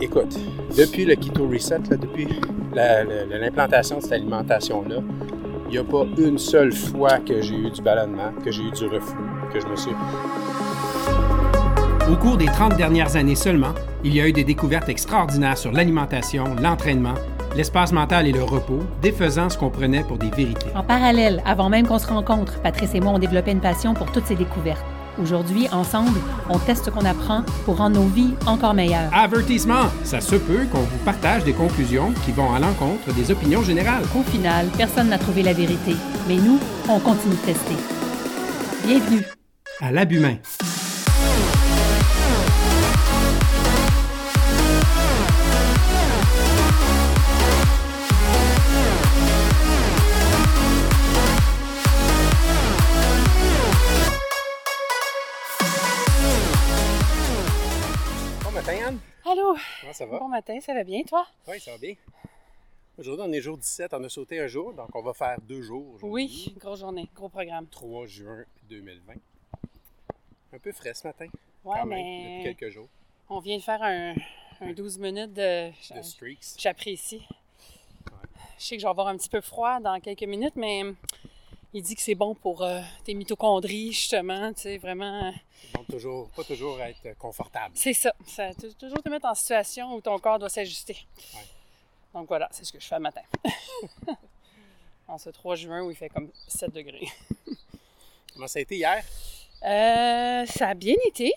Écoute, depuis le Keto Reset, là, depuis la- la- l'implantation de cette alimentation-là, il n'y a pas une seule fois que j'ai eu du ballonnement, que j'ai eu du reflux, que je me suis... Au cours des 30 dernières années seulement, il y a eu des découvertes extraordinaires sur l'alimentation, l'entraînement, l'espace mental et le repos, défaisant ce qu'on prenait pour des vérités. En parallèle, avant même qu'on se rencontre, Patrice et moi ont développé une passion pour toutes ces découvertes. Aujourd'hui, ensemble, on teste ce qu'on apprend pour rendre nos vies encore meilleures. Avertissement! Ça se peut qu'on vous partage des conclusions qui vont à l'encontre des opinions générales. Au final, personne n'a trouvé la vérité, mais nous, on continue de tester. Bienvenue. À l'abhumain. Ça va? bon matin, ça va bien, toi? Oui, ça va bien. Aujourd'hui, on est jour 17, on a sauté un jour, donc on va faire deux jours. Oui, grosse journée, gros programme. 3 juin 2020. Un peu frais ce matin, Ouais, quand même, mais depuis quelques jours. on vient de faire un, un 12 minutes de. De streaks. J'apprécie. Je sais que je vais avoir un petit peu froid dans quelques minutes, mais il dit que c'est bon pour euh, tes mitochondries, justement, tu sais, vraiment. Donc, toujours, pas toujours être confortable. C'est ça, ça toujours te mettre en situation où ton corps doit s'ajuster. Ouais. Donc voilà, c'est ce que je fais le matin. en ce 3 juin où il fait comme 7 degrés. Comment ça a été hier? Euh, ça a bien été.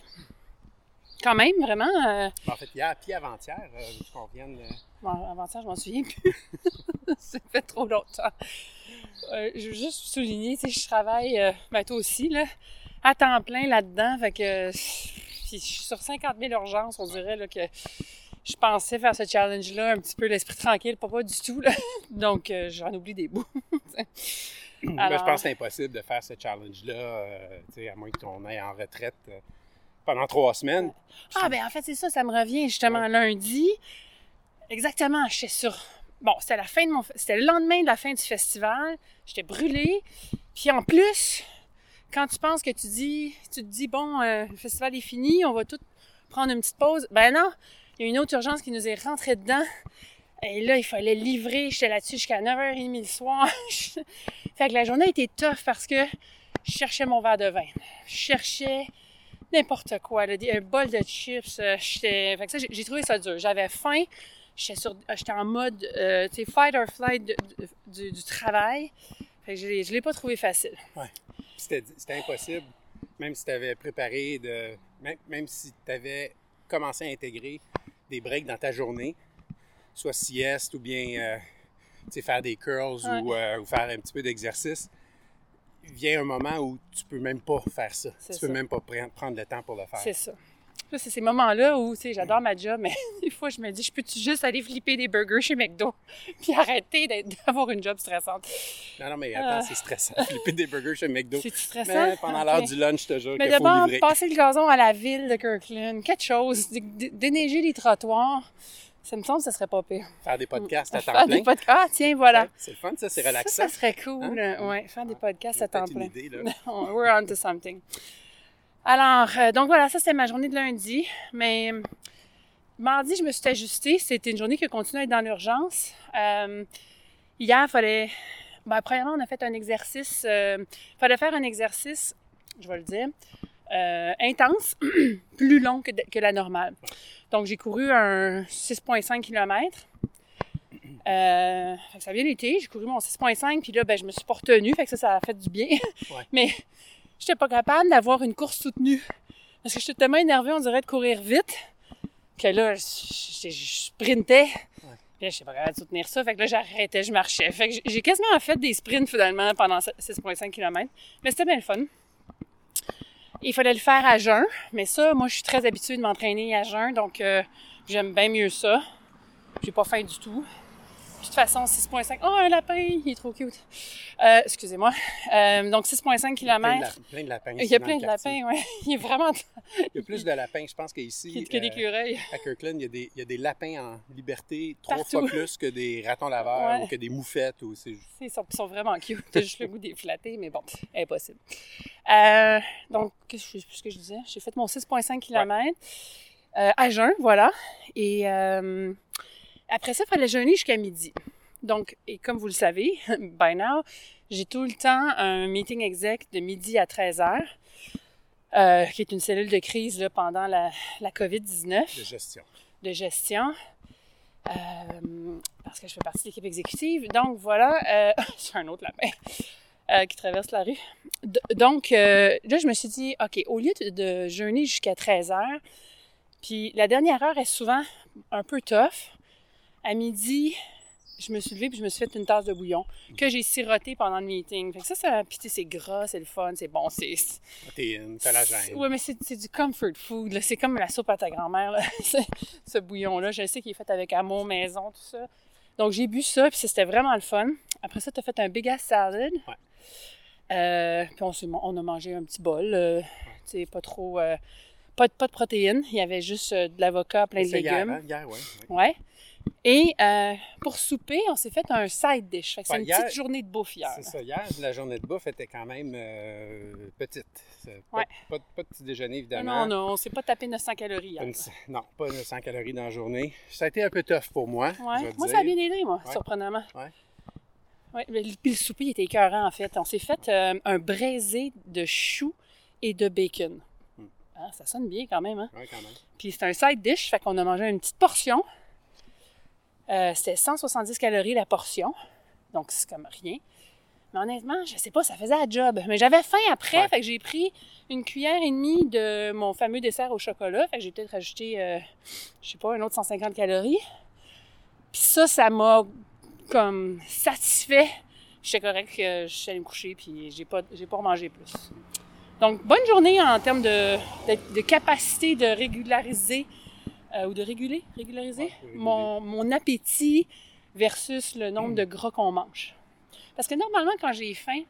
Quand même, vraiment. euh, En fait, hier puis avant-hier, euh, qu'on vienne... euh, Bon, avant ça, je m'en souviens plus. ça fait trop longtemps. Euh, je veux juste souligner, tu sais, je travaille, euh, ben toi aussi, là, à temps plein là-dedans. Fait que puis je suis sur 50 000 urgences, on dirait là, que je pensais faire ce challenge-là un petit peu l'esprit tranquille, pas, pas du tout. Là. Donc, euh, j'en oublie des bouts. ben, je pense que c'est impossible de faire ce challenge-là, euh, tu sais, à moins qu'on aille en retraite pendant trois semaines. Ah, ben en fait, c'est ça, ça me revient justement lundi. Exactement, j'étais sur. Bon, c'était la fin de mon. C'était le lendemain de la fin du festival. J'étais brûlée. Puis en plus, quand tu penses que tu dis. Tu te dis, bon, euh, le festival est fini, on va tout prendre une petite pause. Ben non, il y a une autre urgence qui nous est rentrée dedans. Et là, il fallait livrer. J'étais là-dessus jusqu'à 9h30 le soir. fait que la journée été tough parce que je cherchais mon verre de vin. Je cherchais n'importe quoi, un bol de chips. euh, fait que ça, j'ai trouvé ça dur. J'avais faim. J'étais, sur, j'étais en mode, euh, tu sais, fight or flight de- de- du, du travail. Fait que je je l'ai pas trouvé facile. Puis C'était impossible, même si tu avais préparé, de, même, même si tu avais commencé à intégrer des breaks dans ta journée, soit sieste ou bien euh, faire des curls Ouais. ou, euh, ou faire un petit peu d'exercice, vient un moment où tu peux même pas faire ça. Tu peux ça. même pas pre- prendre le temps pour le faire. C'est ça. Là, c'est ces moments-là où, tu sais, j'adore ma job, mais des fois, je me dis, je peux-tu juste aller flipper des burgers chez McDo, puis arrêter d'avoir une job stressante? Non, non, mais attends, Ah. c'est stressant. Flipper des burgers chez McDo. C'est stressant? Mais pendant l'heure du lunch, je te jure Mais d'abord, passer le gazon à la ville de Kirkland, quelque chose, dé- dé- déneiger les trottoirs, ça me semble que ça serait pas pire. Faire des podcasts à temps Faire plein. des podcasts. Ah, tiens, voilà. C'est le fun, ça, c'est relaxant. ça serait cool. Hein? Ouais, faire des podcasts à temps peut-être une plein. idée, là. We're on to something. Alors, euh, donc voilà, ça c'était ma journée de lundi. Mais euh, mardi, je me suis ajustée. C'était une journée qui a continué à être dans l'urgence. Euh, hier, il fallait. Ben, premièrement, on a fait un exercice. Il fallait faire un exercice, je vais le dire, euh, intense, plus long que, la normale. Donc, j'ai couru un 6,5 km. Euh, fait que ça a bien été. J'ai couru mon 6,5, puis là, ben, je me suis pas retenue. Fait que ça, ça a fait du bien. Ouais. Mais j'étais pas capable d'avoir une course soutenue. Parce que j'étais tellement énervée, on dirait, de courir vite, que là, je, sprintais. Puis là, je pas capable de soutenir ça. Fait que là, j'arrêtais, je marchais. Fait que j'ai- j'ai quasiment fait des sprints, finalement, pendant 6,5 km. Mais c'était bien le fun. Il fallait le faire à jeun. Mais ça, moi, je suis très habituée de m'entraîner à jeun. Donc, euh, j'aime bien mieux ça. J'ai pas faim du tout. De toute façon, 6,5. Oh, un lapin, il est trop cute. Euh, excusez-moi. Euh, donc, 6,5 Plein de, km. la- plein de lapins. Il y a plein le de lapins, oui. Il est vraiment Il y a plus de lapins. Je pense qu'ici, que euh, d'écureuils. à Kirkland, il y, a des, il y a des lapins en liberté trois Partout. fois plus que des ratons laveurs Ouais. ou que des moufettes. Ou c'est juste- Ils sont, vraiment cute. T'as juste le goût des flatter, mais bon, impossible. Euh, donc, qu'est-ce que, je- ce que je disais? J'ai fait mon 6,5 km. Euh, à jeun, voilà. Et euh, après ça, il fallait jeûner jusqu'à midi. Donc, et comme vous le savez, by now, j'ai tout le temps un meeting exec de midi à 13 heures, euh, qui est une cellule de crise là, pendant la, la COVID-19 De gestion. de gestion. euh, parce que je fais partie de l'équipe exécutive. Donc voilà, euh, c'est un autre lapin euh, qui traverse la rue. D- donc euh, là, je me suis dit, OK, au lieu de, de jeûner jusqu'à 13 heures, puis la dernière heure est souvent un peu tough, à midi, je me suis levée puis je me suis fait une tasse de bouillon que j'ai siroté pendant le meeting. Fait que ça, ça puis c'est gras, c'est le fun, c'est bon, c'est... Protéines, collagène. Oui, mais c'est du comfort food. C'est comme la soupe à ta grand-mère, ce, bouillon-là. Je sais qu'il est fait avec amour, maison, tout ça. Donc, j'ai bu ça, puis c'était vraiment le fun. Après ça, tu as fait un big ass salad. Ouais. Euh, puis on, on a mangé un petit bol. euh, tu sais, pas trop... euh, pas, de, pas de protéines. Il y avait juste euh, de l'avocat, plein de C'est hier, légumes. hein? Hier, ouais. ouais. Ouais. Et euh, pour souper, on s'est fait un side dish. C'est Ouais, une hier- petite journée de bouffe hier. C'est ça. Hier, la journée de bouffe était quand même euh, petite. Pas, Ouais. pas, pas de petit déjeuner, Non, évidemment. non, on s'est pas tapé 900 calories hier. Une- non, pas 900 calories dans la journée. Ça a été un peu tough pour moi. Ouais. Moi, dire. ça a bien aidé, moi, surprenamment. Le- puis le souper, il était écœurant, en fait. On s'est fait euh, un braisé de choux et de bacon. Hmm. Ah, ça sonne bien quand même, hein? Ouais, quand même. Puis c'est un side dish, fait qu'on a mangé une petite portion. Euh, C'était 170 calories la portion, donc c'est comme rien. Mais honnêtement, je sais pas, ça faisait la job. Mais j'avais faim après, Ouais. fait que j'ai pris une cuillère et demie de mon fameux dessert au chocolat. Fait que j'ai peut-être rajouté, euh, je sais pas, un autre 150 calories. Puis ça, ça m'a comme satisfait. J'étais correct, euh, je suis allée me coucher, puis j'ai pas, j'ai pas remangé plus. Donc, bonne journée en termes de, de, de capacité de régulariser, euh, ou de réguler, régulariser, Ouais. Mon, mon appétit versus le nombre de gras qu'on mange. Parce que normalement, quand j'ai faim,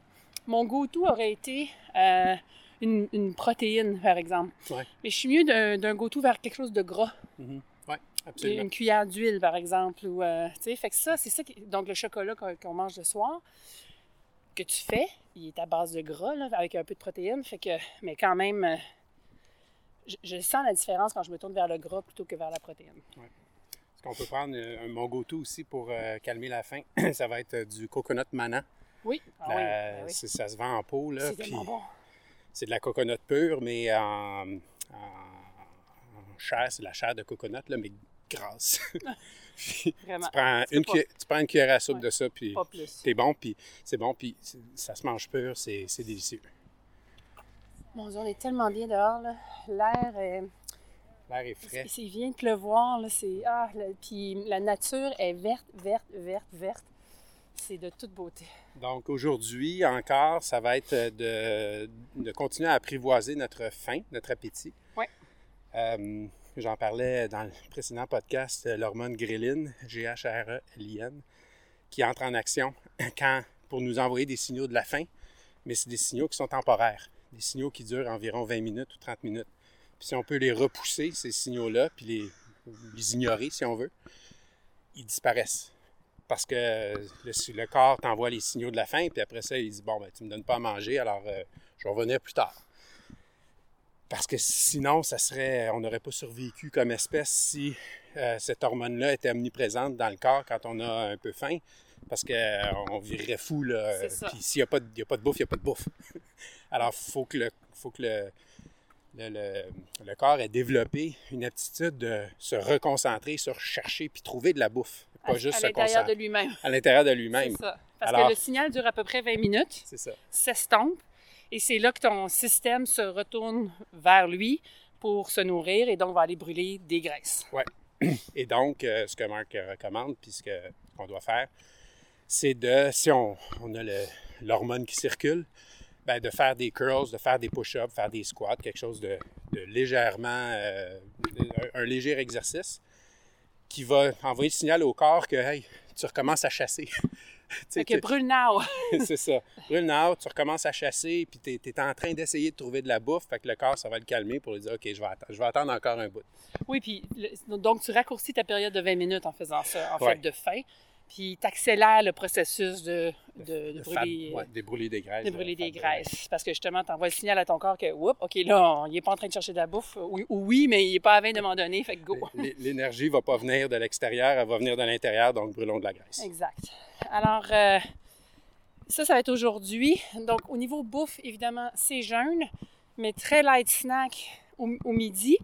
mon go-to aurait été euh, une, une protéine, par exemple. Ouais. Mais je suis mieux d'un go-to vers quelque chose de gras. Mhm. Ouais, absolument. Une cuillère d'huile, par exemple. Ou, euh, tu sais, fait que ça, c'est ça. Qui... Donc, le chocolat qu'on qu'on mange le soir, que tu fais, il est à base de gras, là, avec un peu de protéines. Fait que, mais quand même, euh, je, je sens la différence quand je me tourne vers le gras plutôt que vers la protéine. Est-ce qu'on peut prendre euh, un mon go-to aussi pour euh, calmer la faim? ça va être euh, du coconut manant. Oui. Ah oui, ben oui. Ça se vend en pot, là. C'est puis bon. C'est de la coconut pure, mais en, en, en chair. C'est de la chair de coconut, là, mais grasse. Puis Vraiment. tu, prends une pas- cuillère, tu prends une cuillère à soupe Ouais. de ça, puis t'es bon, puis c'est bon, puis ça se mange pur, c'est délicieux. Mon Dieu, on est tellement bien dehors. L'air est... L'air est frais. C'est vient de pleuvoir, là. C'est... Ah, puis la nature est verte, verte, verte, verte. C'est de toute beauté. Donc aujourd'hui encore, ça va être de, de continuer à apprivoiser notre faim, notre appétit. Ouais. Euh, J'en parlais dans le précédent podcast, euh, l'hormone ghrelin, G-H-R-E-L-I-N, qui entre en action quand, pour nous envoyer des signaux de la faim, mais c'est des signaux qui sont temporaires, des signaux qui durent environ 20 minutes ou 30 minutes. Puis si on peut les repousser, ces signaux-là, puis les, les ignorer si on veut, ils disparaissent parce que le, le corps t'envoie les signaux de la faim, puis après ça, il dit Bon, ben, tu me donnes pas à manger, alors euh, je vais revenir plus tard. Parce que sinon, ça serait, on n'aurait pas survécu comme espèce si euh, cette hormone-là était omniprésente dans le corps quand on a un peu faim, parce qu'on virerait fou. Là. Puis s'il n'y a, pas de- il y a pas de bouffe, il n'y a pas de bouffe. alors, il faut que, le, faut que le, le, le- le corps ait développé une aptitude de se reconcentrer sur chercher puis trouver de la bouffe, pas à, juste à se l'intérieur concentrer de lui-même. à l'intérieur de lui-même. C'est ça. Parce Alors- que le signal dure à peu près 20 minutes, C'est ça. s'estompe, et c'est là que ton système se retourne vers lui pour se nourrir et donc va aller brûler des graisses. Et donc, euh, ce que Marc euh, recommande, puis ce qu'on doit faire, c'est de, si on, on a le- l'hormone qui circule, ben, de faire des curls, de faire des push-ups, faire des squats, quelque chose de, de légèrement, euh, un, un léger exercice qui va envoyer le signal au corps que, hey, tu recommences à chasser. Tu que brûle now. c'est ça. Brûle now, tu recommences à chasser, puis tu es, en train d'essayer de trouver de la bouffe, fait que le corps, ça va le calmer pour lui dire, OK, je vais, atta- je vais attendre encore un bout. Oui, puis le- donc tu raccourcis ta période de 20 minutes en faisant ça, en Ouais. fait, de faim. Puis t'accélères le processus de, de, de Le brûler, ouais, des brûlés des graisses. de brûler des graisses. Parce que justement, tu envoies le signal à ton corps que, oups, OK, là, on- il n'est pas en train de chercher de la bouffe. Ou, ou oui, mais il n'est pas à 20 de m'en donner, fait que go. L'é- L'énergie va pas venir de l'extérieur, elle va venir de l'intérieur, donc brûlons de la graisse. Exact. Alors, euh, ça, ça va être aujourd'hui. Donc, au niveau bouffe, évidemment, c'est jeûne, mais très light snack au, au midi.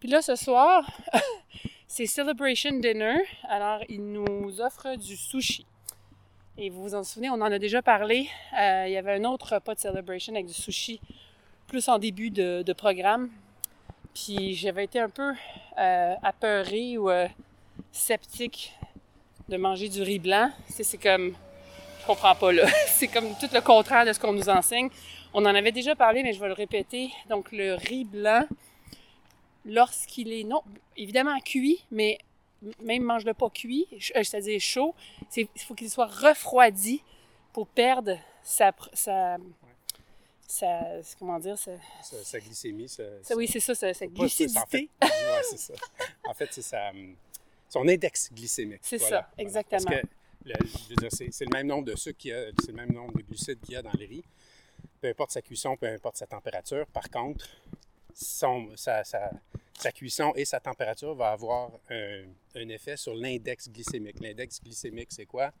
Puis là, ce soir, c'est Celebration Dinner. Alors, ils nous offrent du sushi. Et vous vous en souvenez, on en a déjà parlé. Euh, il y avait un autre repas de Celebration avec du sushi, plus en début de, programme. Puis j'avais été un peu euh, apeurée ou euh, sceptique de manger du riz blanc. C'est, c'est comme. Je comprends pas là. c'est comme tout le contraire de ce qu'on nous enseigne. On en avait déjà parlé, mais je vais le répéter. Donc, le riz blanc, lorsqu'il est, non, évidemment cuit, mais même mange-le pas cuit, euh, c'est-à-dire chaud, c'est- il faut qu'il soit refroidi pour perdre sa. sa, sa comment dire, sa, Sa, sa glycémie, sa, oui, c'est ça, sa, glucidité. En fait, ouais, c'est ça. En fait, c'est son index glycémique. C'est Voilà, ça, voilà. exactement. C'est le même nombre de sucre qu'il y a, c'est le même nombre de glucides qu'il y a dans le riz. Peu importe sa cuisson, peu importe sa température. Par contre, son, sa, sa- sa cuisson et sa température va avoir un, un effet sur l'index glycémique. L'index glycémique, c'est quoi?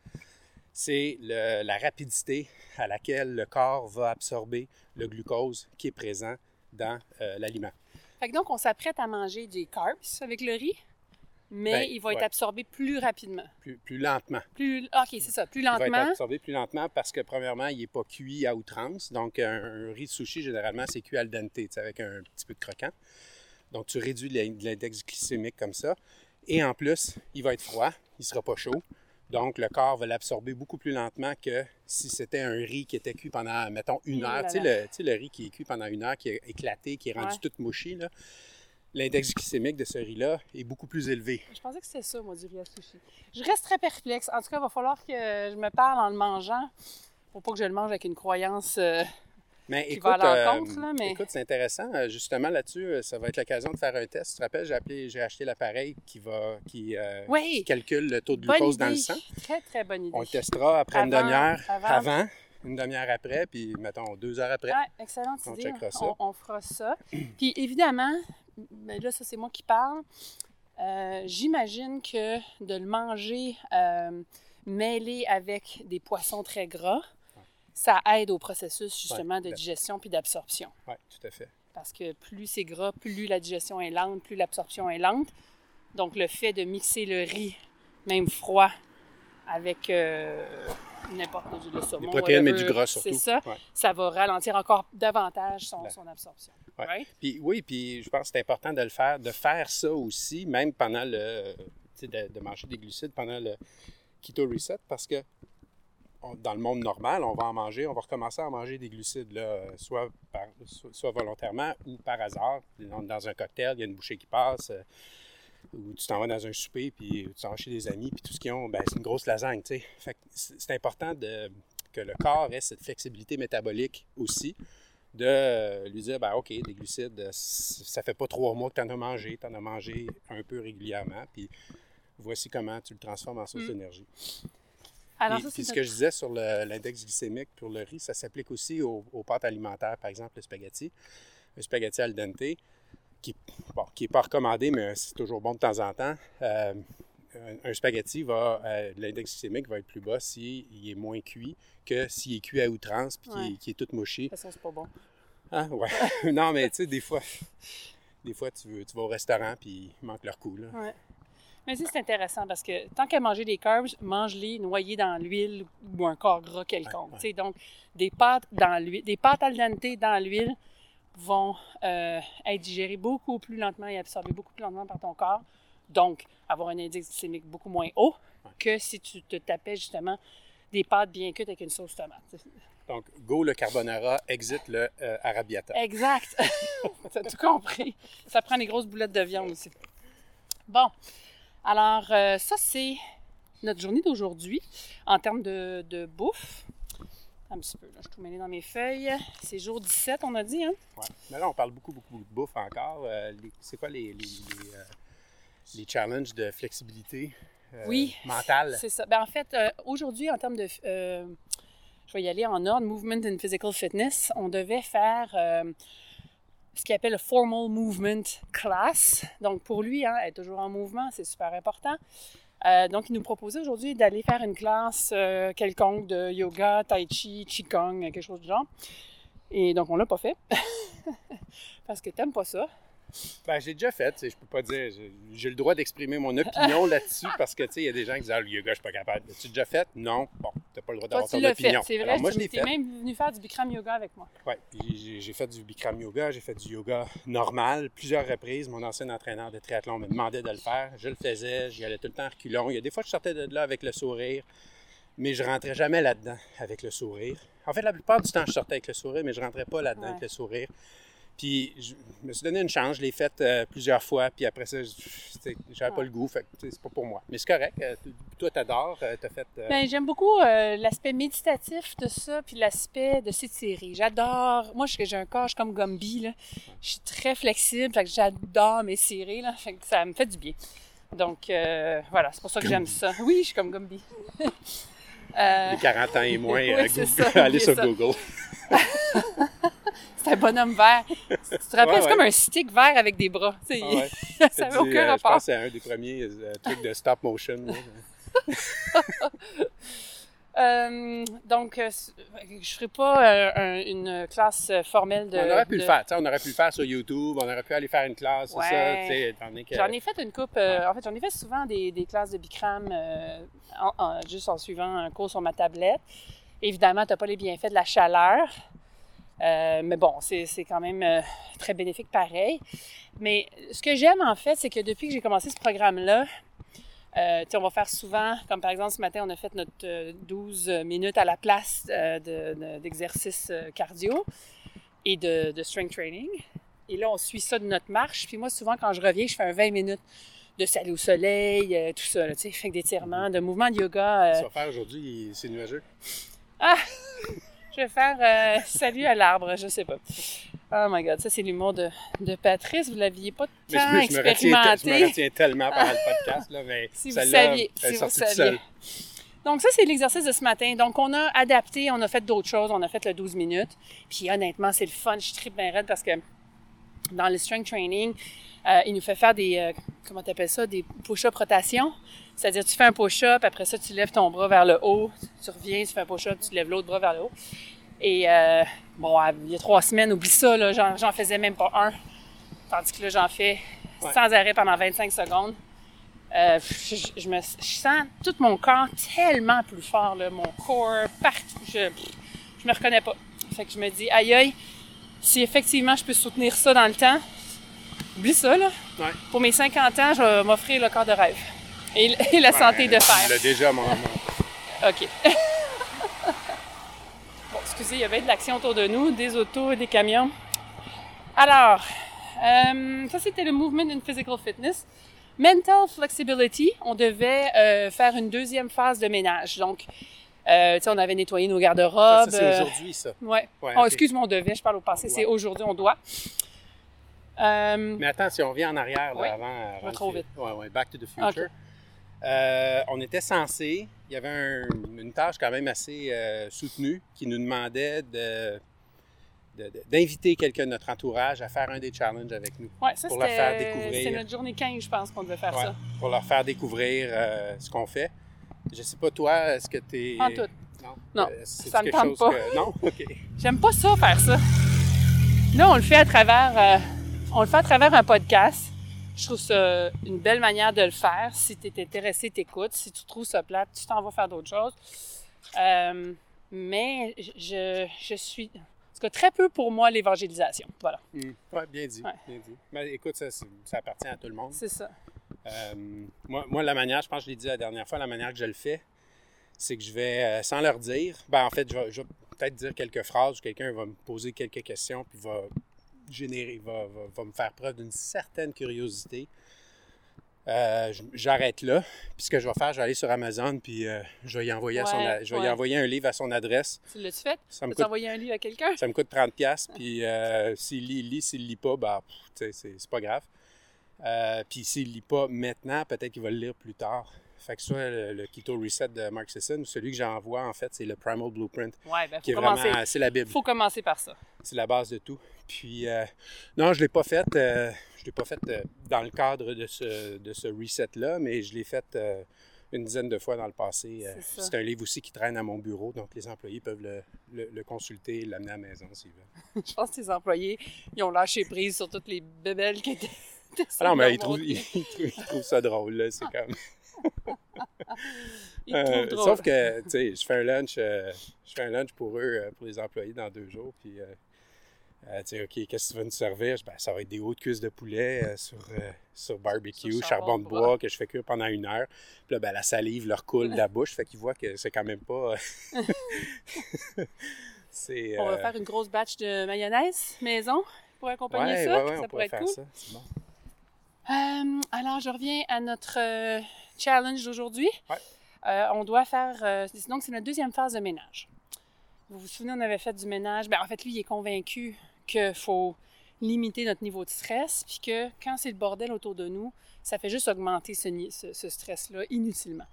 C'est la rapidité à laquelle le corps va absorber le glucose qui est présent dans euh, l'aliment. Donc, on s'apprête à manger des carbs avec le riz, mais Ben, il va être absorbé plus rapidement. Plus, plus lentement. Plus, OK, c'est ça, plus Il va être lentement. absorbé plus lentement parce que, premièrement, il n'est pas cuit à outrance. Donc, un, un riz de sushi, généralement, c'est cuit al dente, avec un petit peu de croquant. Donc, tu réduis l'in- l'index glycémique comme ça. Et en plus, il va être froid, il ne sera pas chaud. Donc, le corps va l'absorber beaucoup plus lentement que si c'était un riz qui était cuit pendant, mettons, une Ouh heure. Tu sais, le, tu sais, le riz qui est cuit pendant une heure, qui est éclaté, qui est rendu Ouais. tout mouchi, là. L'index glycémique de ce riz-là est beaucoup plus élevé. Je pensais que c'était ça, moi, du riz à sushi. Je reste très perplexe. En tout cas, il va falloir que je me parle en le mangeant pour pas que je le mange avec une croyance. euh, Mais qui écoute, va à euh, l'encontre, mais- écoute, c'est intéressant. Euh, Justement, là-dessus, euh, ça va être l'occasion de faire un test. Tu te rappelles, j'ai, appelé, j'ai acheté l'appareil qui, va, qui, euh, Oui. qui calcule le taux de bonne glucose idée. dans le sang. Très, très bonne idée. On le testera après une demi-heure avant. avant, une demi-heure après, puis mettons deux heures après. Ouais, excellente On idée. checkera ça. On, on fera ça. Puis évidemment, mais là, ça c'est moi qui parle. euh, J'imagine que de le manger mêlé avec des poissons très gras, ça aide au processus justement de ben- digestion puis d'absorption. Oui, tout à fait. Parce que plus c'est gras, plus la digestion est lente, plus l'absorption est lente. Donc le fait de mixer le riz, même froid, avec euh, n'importe quoi, le saumon, Des protéines, mais du gras surtout. C'est ça Ouais. ça va ralentir encore davantage son, son absorption. Ouais. Right? Puis oui, puis je pense que c'est important de le faire, de faire ça aussi, même pendant le, de, de manger des glucides pendant le keto reset, parce que on- dans le monde normal, on va en manger, on va recommencer à manger des glucides, là, euh, soit, par- soit, volontairement ou par hasard. Dans, un cocktail, il y a une bouchée qui passe, euh, ou tu t'en vas dans un souper, puis tu t'en vas chez des amis, puis tout ce qu'ils ont, ben, c'est une grosse lasagne, tu sais. Fait que c'est important de, que le corps ait cette flexibilité métabolique aussi, de euh, lui dire, ben, OK, des glucides, ça fait pas trois mois que tu en as mangé, tu en as mangé un peu régulièrement, puis voici comment tu le transformes en source Mm. d'énergie. Alors, Puis, ça, puis c'est ce que je disais sur l'index glycémique pour le riz, ça s'applique aussi aux, aux pâtes alimentaires, par exemple le spaghetti. Le spaghetti al dente, qui bon, n'est pas recommandé, mais c'est toujours bon de temps en temps. Euh, un, un spaghetti va, euh, l'index glycémique va être plus bas s'il est moins cuit que s'il est cuit à outrance puis qu'il est- tout mouché. De toute façon, c'est pas bon. Hein? Ouais. non, mais tu sais, des fois, des fois tu, veux- tu vas au restaurant puis il manque leur coup. Là. Ouais. Mais c'est intéressant parce que tant qu'à manger des carbs, mange-les noyés dans l'huile ou un corps gras quelconque. Ouais, ouais. Donc, des pâtes dans l'huile, des pâtes al dente dans l'huile vont euh, être digérées beaucoup plus lentement et absorbées beaucoup plus lentement par ton corps. Donc, avoir un indice glycémique beaucoup moins haut que si tu te tapais justement des pâtes bien cuites avec une sauce tomate. Donc, go le carbonara, exit le euh, arrabbiata. Exact. tu as tout compris. Ça prend des grosses boulettes de viande aussi. Bon. Alors, euh, ça, c'est notre journée d'aujourd'hui en termes de, de bouffe. Un petit peu, là, je suis tout mêlé dans mes feuilles. C'est jour 17, on a dit, hein? Ouais. Mais là, on parle beaucoup, beaucoup de bouffe encore. Euh, c'est quoi les, les, les, euh, les challenges de flexibilité Oui. mental. C'est ça. Ben, en fait, aujourd'hui, en termes de. je vais y aller en ordre. Movement and Physical Fitness. On devait faire ce qu'il appelle le Formal Movement Class. Donc, pour lui, hein, être toujours en mouvement, c'est super important. Euh, donc, il nous proposait aujourd'hui d'aller faire une classe euh, quelconque de yoga, tai chi, qigong, quelque chose du genre. Et donc, on l'a pas fait. Parce que t'aimes pas ça. Ben, j'ai déjà fait, je peux pas dire, j'ai- j'ai le droit d'exprimer mon opinion là-dessus parce que, tu sais, il y a des gens qui disent, ah, le yoga, je suis pas capable. L'as-tu déjà fait? Non. Bon, t'as pas le droit d'avoir ton opinion. C'est vrai, Alors, moi, je tu l'ai fait. même venu faire du Bikram yoga avec moi. Puis j'ai j'ai fait du Bikram yoga, j'ai fait du yoga normal, plusieurs reprises. Mon ancien entraîneur de triathlon me demandait de le faire. Je le faisais, j'y allais tout le temps reculons. Il y a des fois, je sortais de là avec le sourire, mais je rentrais jamais là-dedans avec le sourire. En fait, la plupart du temps, je sortais avec le sourire, mais je rentrais pas là-dedans Ouais. avec le sourire. Puis je me suis donné une chance, je l'ai faite euh, plusieurs fois, puis après ça, j'avais pas Ouais. le goût, fait c'est pas pour moi. Mais c'est correct, euh, toi t'adores, euh, t'as fait... euh, Ben, j'aime beaucoup euh, l'aspect méditatif de ça, puis l'aspect de s'étirer. J'adore. Moi, j'ai un corps je suis comme Gumby, là. Je suis très flexible, fait que j'adore m'étirer, là. Fait que ça me fait du bien. Donc, voilà, c'est pour ça que j'aime ça. Oui, je suis comme Gumby. Les 40 ans et moins, Oui, c'est Google- ça, allez sur ça. Google. c'est un bonhomme vert. Tu te rappelles, Ouais, c'est comme un stick vert avec des bras. Ah ouais. ça n'avait aucun euh, Je rapport. pense que c'est un des premiers euh, trucs de stop motion. Euh, donc, euh, je ferai pas euh, un- une classe formelle de. on aurait pu de- le faire, tu sais, on aurait pu le faire sur YouTube, on aurait pu aller faire une classe, c'est Ouais. ça, que... J'en ai fait une coupe. en fait, j'en ai fait souvent des, des classes de Bikram en- en- juste en suivant un cours sur ma tablette. Évidemment, tu n'as pas les bienfaits de la chaleur. Euh, mais bon, c'est quand même euh, très bénéfique pareil. Mais ce que j'aime en fait, c'est que depuis que j'ai commencé ce programme-là, euh, on va faire souvent, comme par exemple ce matin, on a fait notre euh, 12 minutes à la place euh, de- de- d'exercice euh, cardio et de, de strength training. Et là, on suit ça de notre marche. Puis moi, souvent, quand je reviens, je fais un 20 minutes de salut au soleil, euh, tout ça, tu sais, fait d'étirements, de mouvements de yoga. Ça euh, va faire aujourd'hui, c'est nuageux? je vais faire euh, salut à l'arbre, je sais pas. Oh my god, ça c'est l'humour de, de Patrice, vous l'aviez pas Mais tant je, je me retiens, te- je expérimenté. me retiens tellement pendant le podcast, là, mais Si vous saviez, si vous saviez. Donc ça, c'est l'exercice de ce matin. Donc on a adapté, on a fait d'autres choses, on a fait le 12 minutes. Puis honnêtement, c'est le fun, je tripe bien raide parce que dans le strength training, euh, il nous fait faire des, euh, comment t'appelles ça, des push-up rotation. C'est-à-dire, tu fais un push-up, après ça, tu lèves ton bras vers le haut, tu reviens, tu fais un push-up, tu lèves l'autre bras vers le haut. Et euh, bon, il y a trois semaines, oublie ça, là, j'en, j'en faisais même pas un. Tandis que là, j'en fais Ouais. sans arrêt pendant 25 secondes. Euh, je, je- je me, je sens tout mon corps tellement plus fort, là, mon corps, partout. Je, je me reconnais pas. Fait que je me dis, aïe aïe, si effectivement je peux soutenir ça dans le temps, oublie ça, là. Ouais. Pour mes 50 ans, je vais m'offrir le corps de rêve. Et, et la santé de Il fer. l'a déjà, mon, OK. bon, excusez, il y avait de l'action autour de nous, des autos et des camions. Alors, euh, ça c'était le Movement in Physical Fitness. Mental Flexibility, on devait euh, faire une deuxième phase de ménage. Donc, euh, tu sais, on avait nettoyé nos Ça, garde-robes. c'est euh, aujourd'hui, ça. ouais. Ouais, Oh, ok. excuse-moi, on devait, je parle au passé, c'est aujourd'hui, on doit. Mais attends, si on revient en arrière, là, Oui, avant... avant trop vite. Ouais, ouais, Back to the Future. Euh, on était censé, il y avait un- une tâche quand même assez euh, soutenue qui nous demandait de de- de- d'inviter quelqu'un de notre entourage à faire un des challenges avec nous. ouais, ça pour leur faire découvrir. c'est notre journée 15, je pense, qu'on devait faire Ouais, ça. Pour leur faire découvrir euh, ce qu'on fait. Je sais pas, toi, est-ce que tu es. En tout. Non? Non, Euh, ça me tente pas. que- Non? OK. J'aime pas ça, faire ça. Là, on le fait à travers, on le fait à travers un podcast. Je trouve ça une belle manière de le faire. Si tu es intéressé, t'écoutes. Si tu trouves ça plate, tu t'en vas faire d'autres choses. Euh, mais je, je suis... En tout cas, très peu pour moi, l'évangélisation. Voilà, Hmm. Ouais, bien dit. Ouais. Bien dit. Mais écoute, ça, ça appartient à tout le monde. c'est ça. Euh, moi, moi, la manière, je pense que je l'ai dit la dernière fois, la manière que je le fais, c'est que je vais, euh, sans leur dire, ben en fait, je vais, je vais peut-être dire quelques phrases, ou quelqu'un va me poser quelques questions, puis va générer, va, va, va me faire preuve d'une certaine curiosité. Euh, J'arrête là. Puis ce que je vais faire, je vais aller sur Amazon, puis euh, je vais y envoyer, à son a- je vais y envoyer un livre à son adresse. Tu l'as-tu fait? Ça me Tu coûte, envoyé un livre à quelqu'un? ça me coûte 30$, piastres, puis euh, s'il lit, il lit. S'il lit pas, ben, c'est c'est pas grave. Puis s'il lit pas maintenant, peut-être qu'il va le lire plus tard. Fait que soit le, le Keto Reset de Mark Sisson ou celui que j'envoie, en fait, c'est le Primal Blueprint, Ouais, ben, qui est commencer. vraiment, c'est la Bible. faut commencer par ça. C'est la base de tout. Puis, euh, non, je ne l'ai pas fait, euh, je l'ai pas fait euh, dans le cadre de ce, de ce reset-là, mais je l'ai fait euh, une dizaine de fois dans le passé. C'est un livre aussi qui traîne à mon bureau, donc les employés peuvent le, le- le consulter et l'amener à la maison s'ils veulent. Je pense que tes employés, ils ont lâché prise sur toutes les bébelles qui étaient. Ah non, mais ils trouvent, ils, trouvent, ils trouvent ça drôle, là. C'est comme. Euh, sauf que, tu sais, je fais un lunch, euh, je fais un lunch pour eux, euh, pour les employés dans deux jours, puis. tu sais, OK, qu'est-ce que tu vas nous servir? Ben, ça va être des hautes cuisses de poulet sur, sur barbecue, Sur charbon charbon de bois. bois que je fais cuire pendant une heure. Puis là, ben, la salive leur coule de la bouche, fait qu'ils voient que c'est quand même pas. c'est. On va faire une grosse batch de mayonnaise maison pour accompagner ouais, ça. ouais, ouais, ça on pourrait être faire cool. ça. C'est bon. Alors, je reviens à notre challenge d'aujourd'hui. Ouais. Euh, on doit faire. euh, donc, c'est notre deuxième phase de ménage. Vous vous souvenez, on avait fait du ménage. Ben, en fait, lui, il est convaincu qu'il faut limiter notre niveau de stress, puis que quand c'est le bordel autour de nous, ça fait juste augmenter ce, ni- ce- ce stress-là inutilement.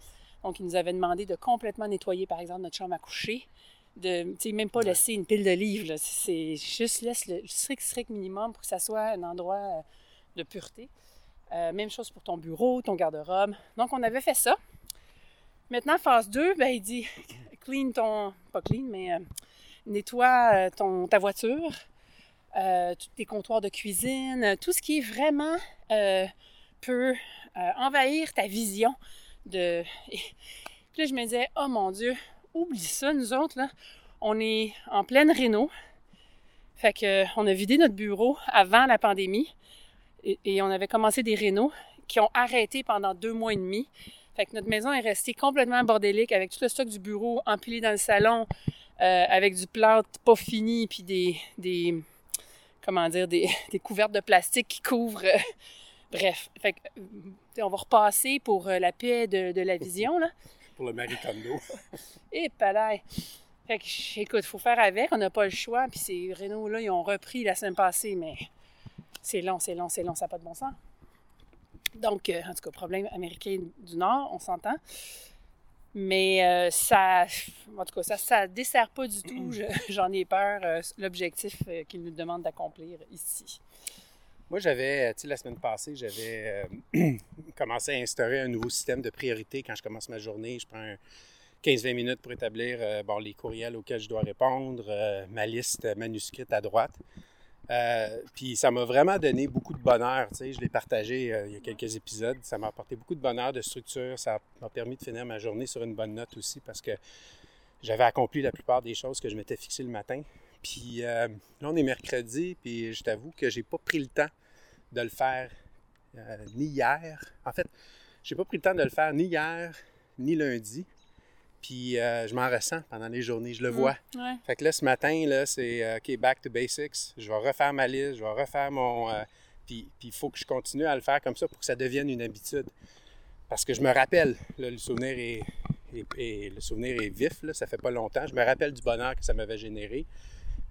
Donc, il nous avait demandé de complètement nettoyer, par exemple, notre chambre à coucher, de, même pas Ouais. laisser une pile de livres. C'est juste laisse le strict, strict minimum pour que ça soit un endroit euh, de pureté. Euh, même chose pour ton bureau, ton garde-robe. Donc, on avait fait ça. Maintenant, phase 2, ben, il dit clean ton. Pas clean, mais euh, nettoie euh, ton, ta voiture, tes comptoirs de cuisine, tout ce qui vraiment peut envahir ta vision de. Et puis là, je me disais, oh mon Dieu, oublie ça, nous autres. On est en pleine réno. Fait que, on a vidé notre bureau avant la pandémie et, et on avait commencé des rénaux qui ont arrêté pendant deux mois et demi. Fait que notre maison est restée complètement bordélique avec tout le stock du bureau empilé dans le salon, euh, avec du plâtre pas fini, puis des, des comment dire, des, des couvertes de plastique qui couvrent. euh, bref, fait que, on va repasser pour euh, la paix de, de la vision, là. Pour le Marie Kondo. Et palais. Fait que, écoute, faut faire avec, on n'a pas le choix. Puis ces Renault-là, ils ont repris la semaine passée, mais c'est long, c'est long, c'est long, ça n'a pas de bon sens. Donc, euh, en tout cas, problème américain du Nord, on s'entend. Mais euh, ça, en tout cas, ça, ça dessert pas du tout, je- j'en ai peur, euh, l'objectif qu'ils nous demandent d'accomplir ici. Moi, j'avais, tu sais, la semaine passée, j'avais commencé à instaurer un nouveau système de priorité quand je commence ma journée. Je prends un 15-20 minutes pour établir bon, les courriels auxquels je dois répondre, ma liste manuscrite à droite. Euh, puis ça m'a vraiment donné beaucoup de bonheur. Tu sais, je l'ai partagé euh, il y a quelques épisodes. Ça m'a apporté beaucoup de bonheur, de structure. Ça m'a permis de finir ma journée sur une bonne note aussi parce que j'avais accompli la plupart des choses que je m'étais fixé le matin. Puis euh, là, on est mercredi, puis je t'avoue que j'ai pas pris le temps de le faire ni hier. En fait, j'ai pas pris le temps de le faire ni hier, ni lundi. Puis euh, je m'en ressens pendant les journées, je le vois. Ouais. Fait que là, ce matin, là, c'est euh, OK, back to basics. Je vais refaire ma liste, je vais refaire mon. euh, puis puis il faut que je continue à le faire comme ça pour que ça devienne une habitude. Parce que je me rappelle, là, le souvenir est, est- est- le souvenir est vif, là, ça fait pas longtemps. Je me rappelle du bonheur que ça m'avait généré.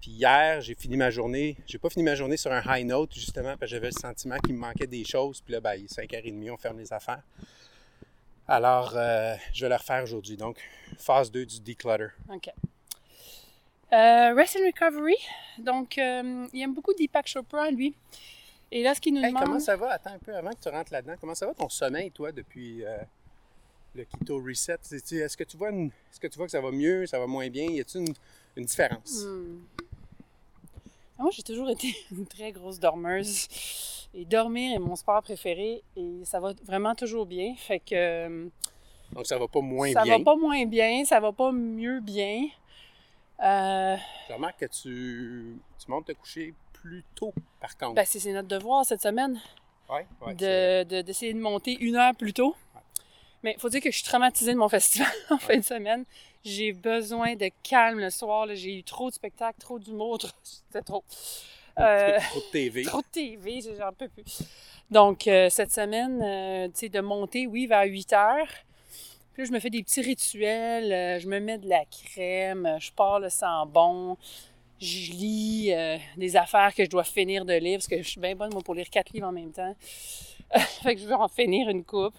Puis hier, j'ai fini ma journée. J'ai pas fini ma journée sur un high note, justement, parce que j'avais le sentiment qu'il me manquait des choses. Puis là, ben, il est 5h30, on ferme les affaires. Alors, euh, je vais le refaire aujourd'hui. Donc, phase 2 du declutter. OK. Euh, rest and Recovery. Donc, euh, il aime beaucoup Deepak Chopra, lui. Et là, ce qu'il nous Hey, demande... comment ça va? Attends un peu avant que tu rentres là-dedans. Comment ça va ton sommeil, toi, depuis euh, le Keto Reset? Est-ce que tu vois une- est-ce que tu vois que ça va mieux, ça va moins bien? Y a-t-il une, une différence? Hmm. Moi, j'ai toujours été une très grosse dormeuse. Et dormir est mon sport préféré. Et ça va vraiment toujours bien. Fait que euh, Donc ça va pas moins ça bien. va pas moins bien, ça va pas mieux bien. Euh, Je remarque que tu, tu montes te coucher plus tôt, par contre. ben, c'est notre devoir cette semaine ouais, ouais, c'est- de- de- d'essayer de, monter une heure plus tôt. Mais il faut dire que je suis traumatisée de mon festival en fin de semaine. J'ai besoin de calme le soir. J'ai eu trop de spectacles, trop d'humour. trop- C'était trop. Euh, Trop de TV. trop de TV, j'en peux plus. Donc, euh, cette semaine, euh, tu sais, de monter, oui, vers 8 heures. Puis là, je me fais des petits rituels. euh, je me mets de la crème. euh, Je pars le sang bon. Je lis euh, des affaires que je dois finir de lire parce que je suis bien bonne, moi, pour lire quatre livres en même temps. fait que je vais en finir une coupe.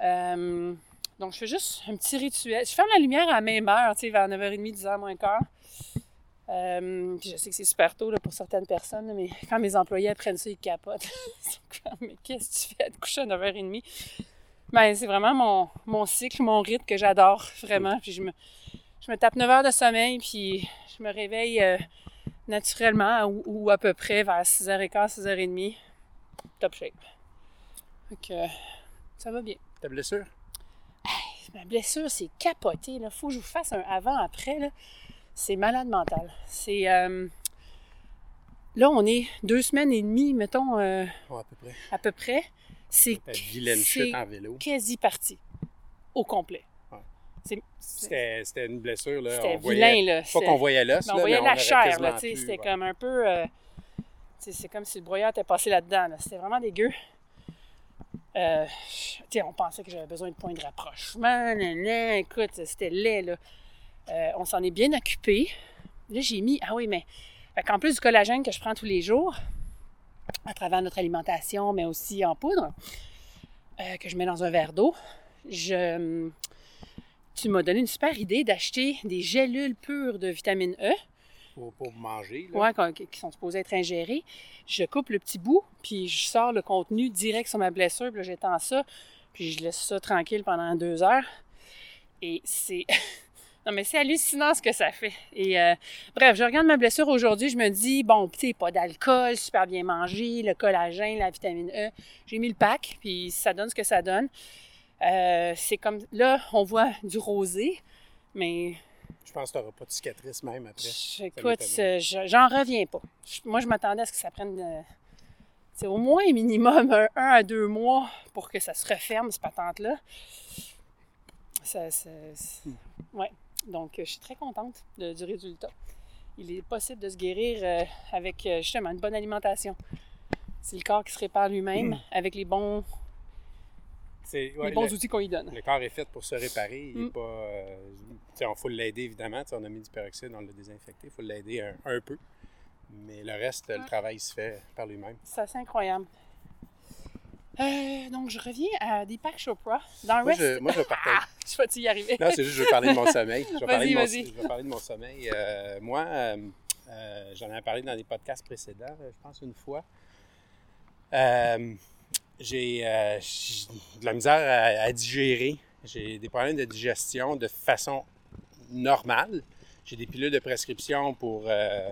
Euh, donc, je fais juste un petit rituel. Je ferme la lumière à même heure, vers 9h30, 10h moins quart. Euh, puis je sais que c'est super tôt pour certaines personnes, mais quand mes employés apprennent ça, ils capotent. ils comme, mais qu'est-ce que tu fais à te coucher à 9h30? Ben, c'est vraiment mon, cycle, mon rythme que j'adore vraiment. Puis je me, tape 9 heures de sommeil, puis je me réveille euh, naturellement ou, ou à peu près vers 6h15, 6h30. Top shape. Donc, euh, ça va bien. Ta blessure? Ma blessure, c'est capoté. Il faut que je vous fasse un avant-après. C'est malade mental. C'est. euh, Là, on est deux semaines et demie, mettons, euh, Ouais, à peu près. à peu près. C'est Ta vilaine c'est chute en vélo. quasi parti. Au complet. C'était une blessure, là. C'était vilain, là. Pas qu'on voyait l'os, on voyait la chair, quasiment là, tu sais. pu, C'était comme un peu. euh, c'est comme si le broyeur était passé là-dedans. là. C'était vraiment dégueu. Euh, on pensait que j'avais besoin de points de rapprochement. nan, nan. écoute, c'était laid, là. Euh, on s'en est bien occupé. Là, j'ai mis. Ah oui, mais. En plus du collagène que je prends tous les jours, à travers notre alimentation, mais aussi en poudre, euh, que je mets dans un verre d'eau, je. Tu m'as donné une super idée d'acheter des gélules pures de vitamine E. Pour, manger, qu'on- qui sont supposés être ingérés. Je coupe le petit bout, puis je sors le contenu direct sur ma blessure, puis j'étends ça, puis je laisse ça tranquille pendant deux heures. Et c'est... non, mais c'est hallucinant ce que ça fait. Et euh, bref, je regarde ma blessure aujourd'hui, je me dis, bon, tu sais, pas d'alcool, super bien mangé, le collagène, la vitamine E. J'ai mis le pack, puis ça donne ce que ça donne. Euh, c'est comme... Là, on voit du rosé, mais Je pense que tu n'auras pas de cicatrice même après. je- Écoute, euh, je- j'en reviens pas. Je- Moi, je m'attendais à ce que ça prenne euh, c'est au moins minimum un, un à deux mois pour que ça se referme, cette patente-là. Ça, ça- c'est- ouais. Donc, euh, je suis très contente de- du résultat. Il est possible de se guérir euh, avec justement une bonne alimentation. C'est le corps qui se répare lui-même avec les bons, C'est- ouais, les bons le, outils qu'on lui donne. le corps est fait pour se réparer. Il est Mm. pas. euh, on faut l'aider, évidemment. On a mis du peroxyde, on l'a désinfecté. Il faut l'aider un, un peu. Mais le reste, le travail se fait par lui-même. C'est assez incroyable. Euh, donc, je reviens à Deepak Chopra. Dans Moi, je, moi, je vais partager. Ah, je vais y arriver? Non, c'est juste, je veux parler de mon sommeil. Je vais, parler de, mon, Vas-y, vas-y. je vais parler de mon sommeil. Euh, moi, euh, j'en ai parlé dans des podcasts précédents, je pense une fois. Euh, j'ai euh, j'ai de la misère à, digérer. J'ai des problèmes de digestion de façon normale. J'ai des pilules de prescription pour. euh,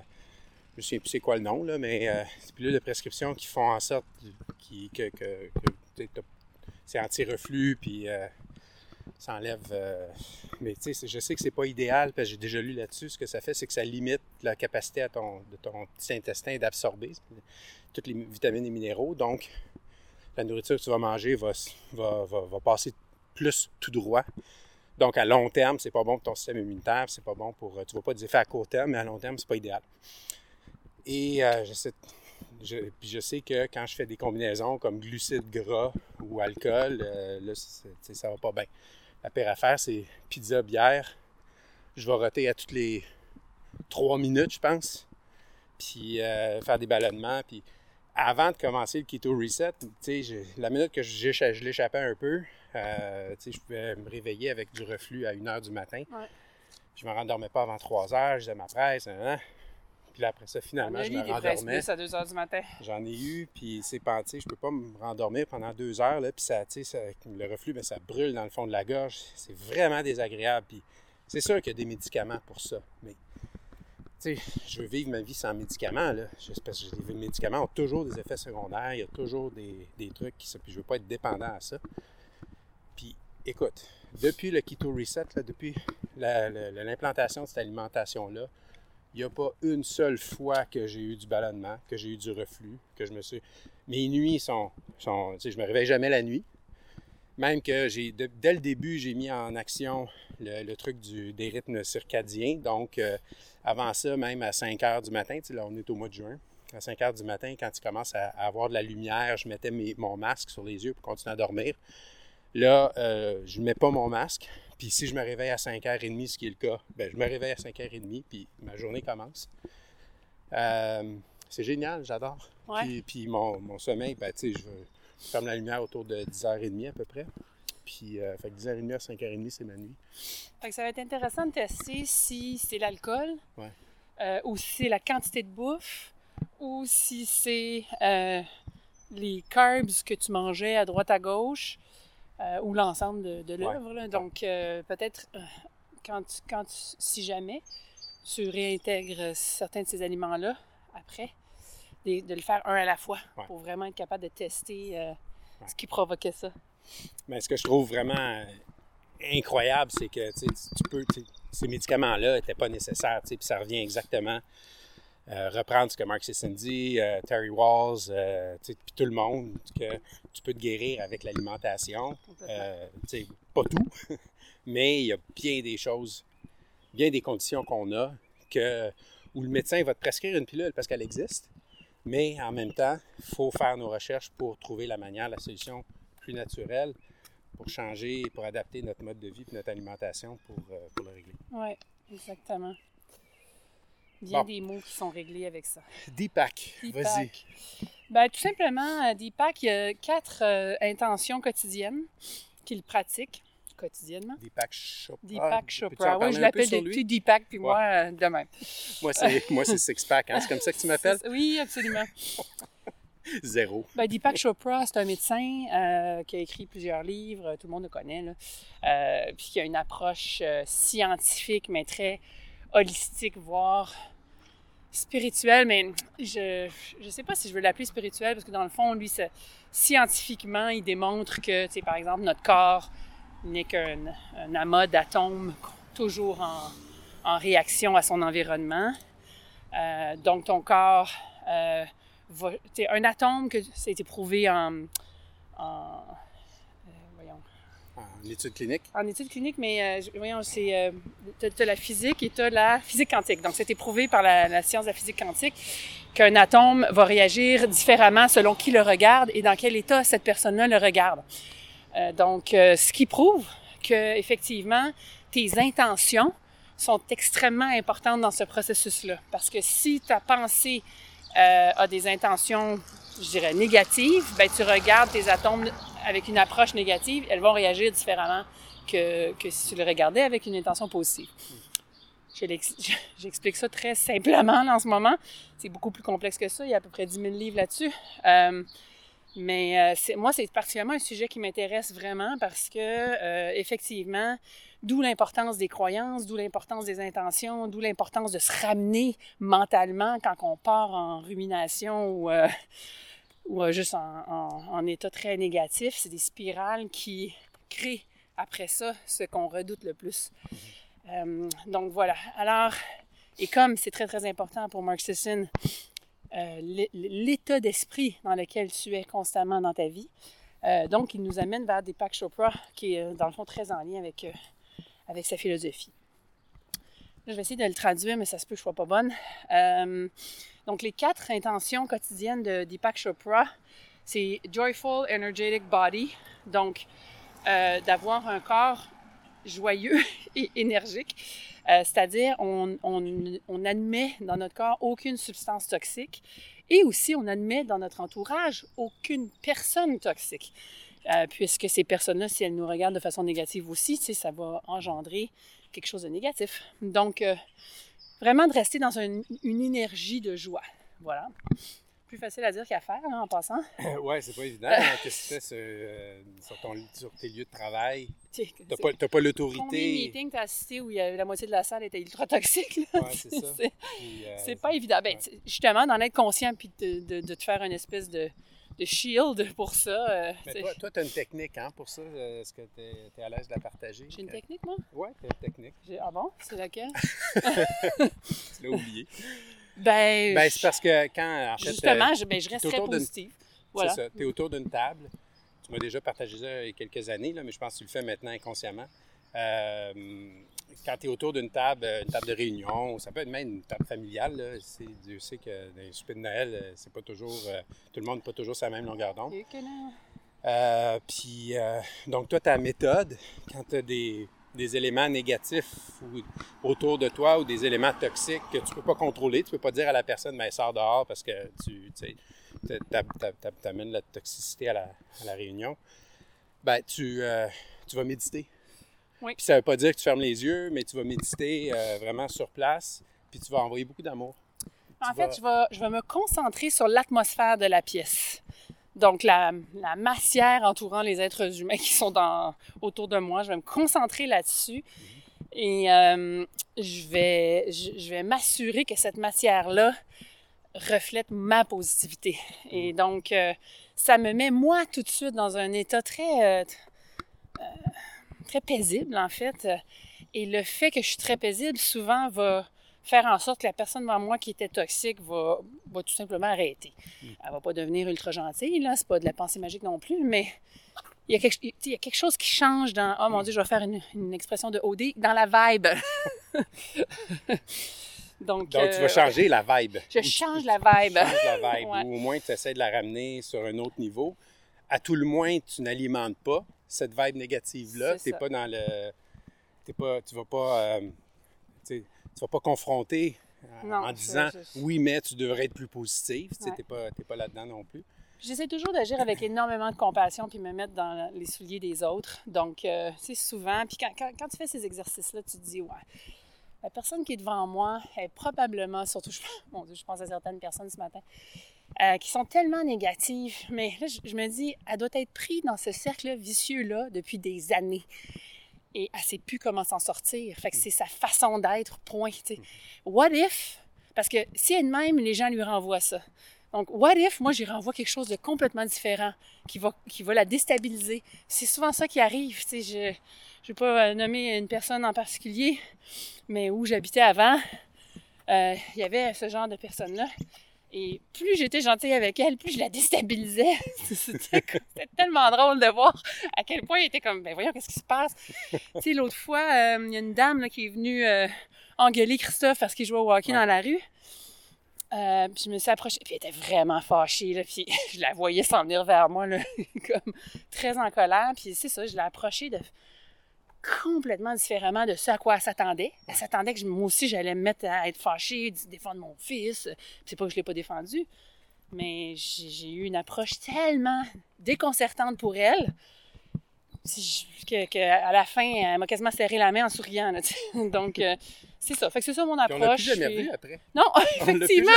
je ne sais plus c'est quoi le nom, là, mais euh, des pilules de prescription qui font en sorte qui- que, c'est anti-reflux, puis ça enlève. mais tu sais, je sais que c'est pas idéal, parce que j'ai déjà lu là-dessus. Ce que ça fait, c'est que ça limite la capacité à ton, de ton petit intestin d'absorber toutes les vitamines et minéraux. Donc, la nourriture que tu vas manger va, va, va- passer plus tout droit. Donc, à long terme, c'est pas bon pour ton système immunitaire, c'est pas bon pour. Tu vas pas des effets à court terme, mais à long terme, c'est pas idéal. Et euh, je, sais, que quand je fais des combinaisons comme glucides gras ou alcool, euh, là, ça va pas bien. La pire affaire, c'est pizza, bière. Je vais roter à toutes les trois minutes, je pense. Puis euh, faire des ballonnements. Puis avant de commencer le keto reset, la minute que je l'échappais un peu, euh, je pouvais me réveiller avec du reflux à 1 h du matin. Ouais. Je me rendormais pas avant 3 heures, je faisais ma presse. hein. Puis là, après ça, finalement, je me rendormais. plus à 2 h du matin? J'en ai eu, puis c'est sais, je peux pas me rendormir pendant deux heures, là, puis ça, ça- le reflux, ben, ça brûle dans le fond de la gorge. C'est vraiment désagréable, puis c'est sûr qu'il y a des médicaments pour ça, mais, je veux vivre ma vie sans médicaments, là, parce que les médicaments ont toujours des effets secondaires, il y a toujours des, trucs qui, puis je veux pas être dépendant à ça. Puis, écoute, depuis le Keto Reset, depuis la- la- la- l'implantation de cette alimentation-là, il n'y a pas une seule fois que j'ai eu du ballonnement, que j'ai eu du reflux, que je me suis. Mes nuits sont. sont tu sais, je me réveille jamais la nuit. Même que j'ai. dès le début, j'ai mis en action le, le truc du, des rythmes circadiens. Donc, euh, avant ça, même à 5 heures du matin, tu sais, là, on est au mois de juin. À 5 heures du matin, quand il commence à, à avoir de la lumière, je mettais mes- mon masque sur les yeux pour continuer à dormir. Là, euh, je ne mets pas mon masque. Puis si je me réveille à 5h30, ce qui est le cas, ben, je me réveille à 5h30, puis ma journée commence. Euh, c'est génial, j'adore. Ouais. Puis, puis mon, mon sommeil, ben, tu sais, je, je ferme la lumière autour de 10h30 à peu près. Puis, euh, fait que 10h30 à 5h30, c'est ma nuit. Fait que ça va être intéressant de tester si c'est l'alcool, Ouais. euh, ou si c'est la quantité de bouffe, ou si c'est euh, les carbs que tu mangeais à droite à gauche, ou l'ensemble de, de l'œuvre. Donc, peut-être, quand, quand si jamais tu réintègres certains de ces aliments-là, après, de, de le faire un à la fois, Ouais. pour vraiment être capable de tester euh, ce qui provoquait ça. Mais ce que je trouve vraiment euh, incroyable, c'est que tu peux, tu ces médicaments-là n'étaient pas nécessaires, puis ça revient exactement euh, reprendre ce que Mark Sisson dit, euh, Terry Walls, puis tout le monde, que tu peux te guérir avec l'alimentation. Pas tout, mais il y a bien des choses, bien des conditions qu'on a que, où le médecin va te prescrire une pilule parce qu'elle existe, mais en même temps, il faut faire nos recherches pour trouver la manière, la solution plus naturelle pour changer, pour adapter notre mode de vie et notre alimentation pour, euh, pour le régler. Oui, exactement. Bien Bon. des mots qui sont réglés avec ça. Deepak, vas-y. Ben, tout simplement, euh, Deepak, il y a quatre euh, intentions quotidiennes qu'il pratique quotidiennement. Deepak Chopra. Deepak Chopra. Oui, je l'appelle petits Deepak, puis moi, euh, de même. Moi, c'est, moi, c'est Sixpack, hein? c'est comme ça que tu m'appelles? Oui, absolument. Zéro. Ben, Deepak Chopra, c'est un médecin euh, qui a écrit plusieurs livres, tout le monde le connaît, là, euh, puis qui a une approche euh, scientifique, mais très holistique, voire spirituelle, mais je ne sais pas si je veux l'appeler spirituelle, parce que dans le fond, lui, scientifiquement, il démontre que, par exemple, notre corps n'est qu'un un amas d'atomes toujours en, en réaction à son environnement. Euh, donc, ton corps euh, va- tu un atome que ça a été prouvé en, en, euh, voyons, En études cliniques? en études cliniques, mais euh, voyons, c'est euh, t'as, t'as la physique et t'as la physique quantique. Donc, c'était prouvé par la, la science de la physique quantique qu'un atome va réagir différemment selon qui le regarde et dans quel état cette personne-là le regarde. Euh, donc, euh, ce qui prouve que effectivement tes intentions sont extrêmement importantes dans ce processus-là. Parce que si ta pensée euh, a des intentions, je dirais, négatives, ben, tu regardes tes atomes avec une approche négative, elles vont réagir différemment que, que si tu le regardais avec une intention positive. J'explique ça très simplement en ce moment. C'est beaucoup plus complexe que ça. Il y a à peu près 10 000 livres là-dessus. Mais euh, moi, c'est particulièrement un sujet qui m'intéresse vraiment parce que, euh, effectivement, d'où l'importance des croyances, d'où l'importance des intentions, d'où l'importance de se ramener mentalement quand on part en rumination ou, euh, juste en, en- état très négatif. C'est des spirales qui créent après ça ce qu'on redoute le plus. Donc voilà. Alors, et comme c'est très très important pour Mark Sisson, euh, l'é- l'état d'esprit dans lequel tu es constamment dans ta vie. Euh, donc, il nous amène vers Deepak Chopra, qui est euh, dans le fond très en lien avec, avec sa philosophie. Je vais essayer de le traduire, mais ça se peut que je sois pas bonne. Donc, les quatre intentions quotidiennes de Deepak Chopra, c'est Joyful Energetic Body, donc d'avoir un corps joyeux et énergique. Euh, C'est-à-dire, on, on, on dans notre corps aucune substance toxique et aussi on admet dans notre entourage aucune personne toxique. Euh, puisque ces personnes-là, si elles nous regardent de façon négative aussi, ça va engendrer quelque chose de négatif. Donc, euh, vraiment de rester dans une énergie de joie. Voilà. Plus facile à dire qu'à faire, là, en passant. ouais, c'est pas évident. hein, Qu'est-ce que tu fais sur, euh, sur ton- sur tes lieux de travail? T'as pas, t'as pas Combien de l'autorité. meetings t'as assisté où il y la moitié de la salle était ultra toxique? Ouais, c'est ça. C'est- euh, C'est pas évident. Ben, ouais. justement, d'en être conscient puis de, de- de te faire une espèce de, de shield pour ça. euh, Mais toi, tu as une technique hein, pour ça. euh, Est-ce que tu es, à l'aise de la partager? J'ai une technique, moi? Ouais, tu as une technique. Ah bon? C'est laquelle? Tu l'as oublié. Ben, Ben, c'est parce que quand, en fait, justement, euh, je, ben, je positive. Voilà. c'est ça, tu es autour d'une table. Tu m'as déjà partagé ça il y a quelques années, là, mais je pense que tu le fais maintenant inconsciemment. Euh, quand tu es autour d'une table, une table de réunion, ça peut être même une table familiale. Là, Dieu sait que dans les soupers de Noël, euh, c'est pas toujours, euh, tout le monde n'a pas toujours sa même longueur d'onde. Euh, puis, donc, toi, ta méthode, quand tu as des, des éléments négatifs ou- autour de toi ou des éléments toxiques que tu peux pas contrôler, tu peux pas dire à la personne, ben, sors dehors parce que tu amènes la toxicité à la, à la réunion, ben, tu, euh, tu vas méditer. Oui. Puis ça veut pas dire que tu fermes les yeux, mais tu vas méditer euh, vraiment sur place, puis tu vas envoyer beaucoup d'amour. En Tu fait, vas- je vais, je vais me concentrer sur l'atmosphère de la pièce. Donc, la, la massière entourant les êtres humains qui sont dans, autour de moi, je vais me concentrer là-dessus. Et euh, je vais, je, je vais m'assurer que cette matière-là reflète ma positivité. Et donc, euh, ça me met, moi, tout de suite dans un état très, euh, euh, très paisible, en fait. Et le fait que je suis très paisible, souvent, va faire en sorte que la personne devant moi qui était toxique va, va tout simplement arrêter. Elle va pas devenir ultra gentille, là, c'est pas de la pensée magique non plus, mais il y a quelque, tu il y a quelque chose qui change dans... Oh mon Dieu, je vais faire une, une expression de OD, dans la vibe. Donc, Donc, tu euh, vas changer la vibe. Je tu- change la tu vibe. changes la vibe. Ouais. Ou au moins, tu essaies de la ramener sur un autre niveau. À tout le moins, tu n'alimentes pas cette vibe négative-là. Tu pas dans le. T'es pas, tu vas pas. euh, tu vas pas confronter euh, Non, en disant je- oui, mais tu devrais être plus positif. Tu n'es pas, là-dedans non plus. J'essaie toujours d'agir avec énormément de compassion puis me mettre dans les souliers des autres. Donc, euh, c'est souvent. Puis quand, quand, quand tu fais ces exercices-là, tu te dis, ouais, la personne qui est devant moi est probablement, surtout, je, mon Dieu, je pense à certaines personnes ce matin, euh, qui sont tellement négatives. Mais là, je, je me dis, elle doit être prise dans ce cercle vicieux-là depuis des années. Et elle sait plus comment s'en sortir. Fait que c'est sa façon d'être, point. sais. What if? Parce que si elle est de même, les gens lui renvoient ça. Donc, what if, moi, j'y renvoie quelque chose de complètement différent qui va, qui va la déstabiliser. C'est souvent ça qui arrive. Tu sais, je ne vais pas euh, nommer une personne en particulier, mais où j'habitais avant, euh, il y avait ce genre de personne-là. Et plus j'étais gentille avec elle, plus je la déstabilisais. C'était tellement drôle de voir à quel point elle était comme, ben voyons, qu'est-ce qui se passe? tu sais, l'autre fois, euh, il y a une dame là, qui est venue euh, engueuler Christophe parce qu'il jouait au hockey Ouais. dans la rue. Euh, puis je me suis approchée, puis elle était vraiment fâchée, là, puis je la voyais s'en venir vers moi, là, comme très en colère. Puis c'est ça, je l'ai approchée de complètement différemment de ce à quoi elle s'attendait. Elle s'attendait que moi aussi, j'allais me mettre à être fâchée, défendre mon fils. Puis c'est pas que je l'ai pas défendu, mais j'ai eu une approche tellement déconcertante pour elle que, que à la fin, elle m'a quasiment serré la main en souriant. là. Donc, euh, c'est ça. Fait que c'est ça mon Puis on l'a approche. plus jamais revu après. Non, effectivement.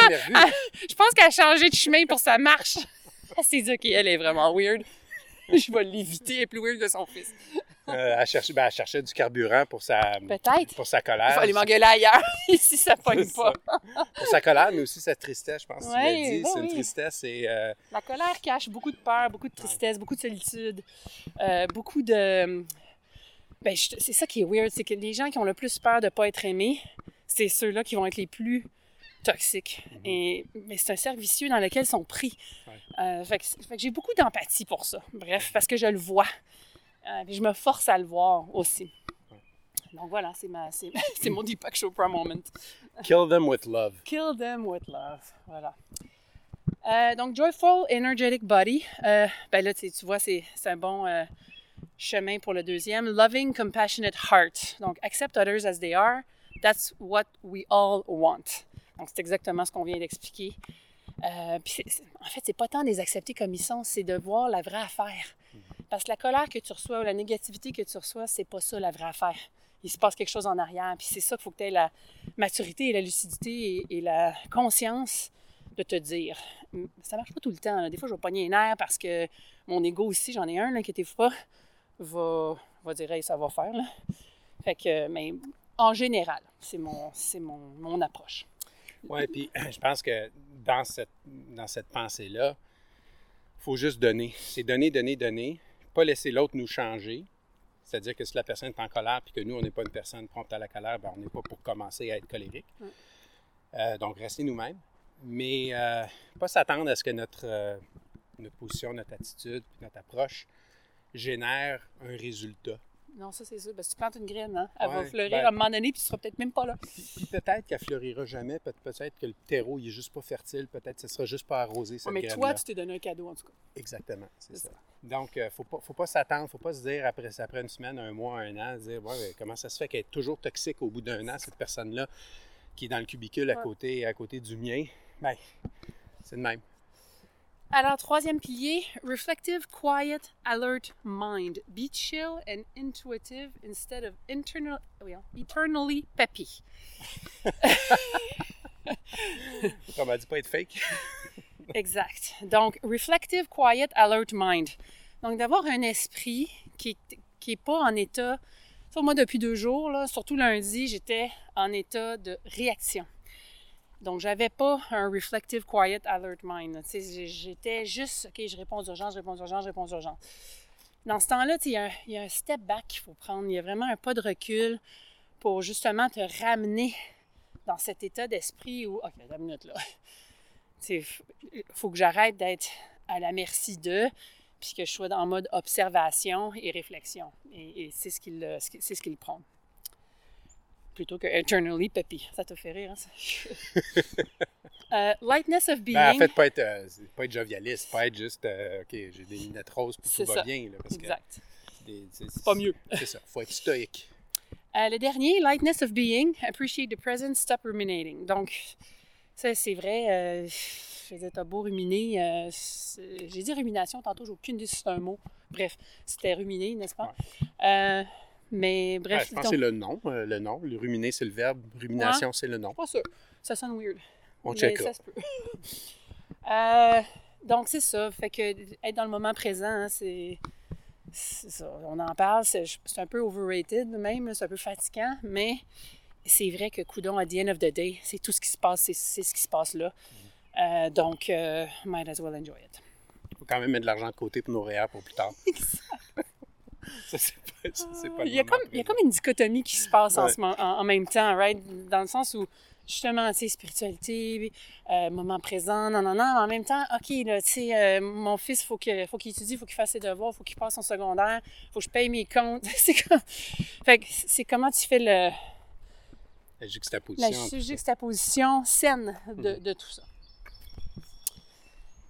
je pense qu'elle a changé de chemin pour sa marche. Elle s'est dit, OK, elle est vraiment weird. Je vais l'éviter, elle est plus weird que son fils. Euh, elle, cherchait, ben, elle cherchait du carburant pour sa, pour sa Il colère. faut aller m'engueuler ailleurs. Ici, ça pogne pas. Pour sa colère, mais aussi sa tristesse, je pense. que tu Ouais, l'as dit. ben c'est une tristesse et euh, La colère cache beaucoup de peur, beaucoup de tristesse, beaucoup de solitude, euh, beaucoup de. Ben, je- c'est ça qui est weird, c'est que les gens qui ont le plus peur de ne pas être aimés, c'est ceux-là qui vont être les plus toxiques. Et, mais c'est un cercle vicieux dans lequel ils sont pris. Euh, fait que, fait que j'ai beaucoup d'empathie pour ça. Bref, parce que je le vois. Euh, puis je me force à le voir aussi. Donc voilà, c'est ma, c'est, c'est mon Deepak Chopra moment. kill them with love. Kill them with love. Voilà. Euh, donc, Joyful Energetic Body. Euh, ben là, tu vois, c'est c'est un bon euh, chemin pour le deuxième. Loving Compassionate Heart. Donc, accept others as they are. That's what we all want. Donc, c'est exactement ce qu'on vient d'expliquer. Puis en fait, c'est pas tant de les accepter comme ils sont, c'est de voir la vraie affaire. Parce que la colère que tu reçois ou la négativité que tu reçois, c'est pas ça la vraie affaire. Il se passe quelque chose en arrière. Puis c'est ça qu'il faut que tu aies la maturité et la lucidité et, la conscience de te dire. Ça marche pas tout le temps. Des fois, je vais pogner un air parce que mon ego aussi, j'en ai un, inquiétez-vous pas, va, va dire ça va faire. Fait que, mais en général, c'est mon, mon, mon approche. Oui, puis je pense que dans cette, dans cette pensée-là, il faut juste donner. C'est donner, donner, donner. Pas laisser l'autre nous changer. C'est-à-dire que si la personne est en colère puis que nous, on n'est pas une personne prompte à la colère, ben, on n'est pas pour commencer à être colérique. Mm. Euh, donc, rester nous-mêmes. Mais euh, pas s'attendre à ce que notre, euh, notre position, notre attitude, notre approche génère un résultat. Non, ça c'est sûr. Parce que tu plantes une graine, hein? elle va fleurir ben- à un moment donné, puis tu seras peut-être même pas là. Puis, puis peut-être qu'elle fleurira jamais, peut- peut-être que le terreau il est juste pas fertile, peut-être que ce sera juste pas arrosé cette Ouais, mais toi, tu t'es donné un cadeau, en tout cas. Exactement, c'est C'est ça. Donc, il ne faut pas, faut pas s'attendre, faut pas se dire après, après une semaine, un mois, un an, dire ouais, comment ça se fait qu'elle est toujours toxique au bout d'un an, cette personne-là qui est dans le cubicule à Ouais. côté, à côté du mien? Ben, c'est de même. Alors, troisième pilier, reflective, quiet, alert mind. Be chill and intuitive instead of internal, well, eternally peppy. Comme elle dit pas être fake. Exact. Donc, reflective, quiet, alert mind. Donc, d'avoir un esprit qui est, qui pas en état. Moi, depuis deux jours, là, surtout lundi, j'étais en état de réaction. Donc, j'avais pas un reflective, quiet, alert mind. J'étais juste, OK, je réponds d'urgence, je réponds d'urgence, je réponds d'urgence. Dans ce temps-là, il y, y a un step back qu'il faut prendre. Il y a vraiment un pas de recul pour justement te ramener dans cet état d'esprit où, OK, deux minutes là. Il faut que j'arrête d'être à la merci d'eux, puis que je sois en mode observation et réflexion. Et, et c'est ce qu'il euh, c'est ce qu'il prend. Plutôt que eternally peppy. Ça te fait rire, hein, ça? Euh, lightness of being. Ben, en fait, pas être, euh, pas être jovialiste, pas être juste, euh, OK, j'ai des lunettes roses puis tout va bien. Là, parce exact. c'est pas mieux. C'est ça, faut être stoïque. Le dernier, lightness of being, appreciate the present, stop ruminating. Donc, ça, c'est vrai. euh, je veux dire, t'as beau ruminer. euh, J'ai dit rumination tantôt, j'ai aucune idée si c'est un mot. Bref, c'était ruminer, n'est-ce pas? Euh, mais bref, je pense que c'est le nom, le nom. Le ruminer, c'est le verbe. Rumination, c'est le nom. pas sûr. Ça sonne weird. On mais checkera. ça se peut. Donc, c'est ça. Fait que être dans le moment présent, hein, c'est. ça. On en parle, c'est un peu overrated même, c'est un peu fatigant, mais c'est vrai que Coudon, at the end of the day, c'est tout ce qui se passe, c'est ce qui se passe là. Euh, donc, euh, might as well enjoy it. faut quand même mettre de l'argent de côté pour nos REER pour plus tard. ça, c'est pas, ça, c'est pas le Il y, a comme, il y a présent. comme une dichotomie qui se passe en, Ouais. ce moment- en, en même temps, right? Dans le sens où, justement, tu sais, spiritualité, euh, moment présent, non, non, non, mais en même temps, OK, là, tu sais, euh, mon fils, faut que, faut qu'il étudie, faut qu'il fasse ses devoirs, faut qu'il passe son secondaire, faut que je paye mes comptes. c'est comme... Fait que c'est comment tu fais le, La la juxtaposition. ça. juxtaposition saine de, Mhm. de tout ça.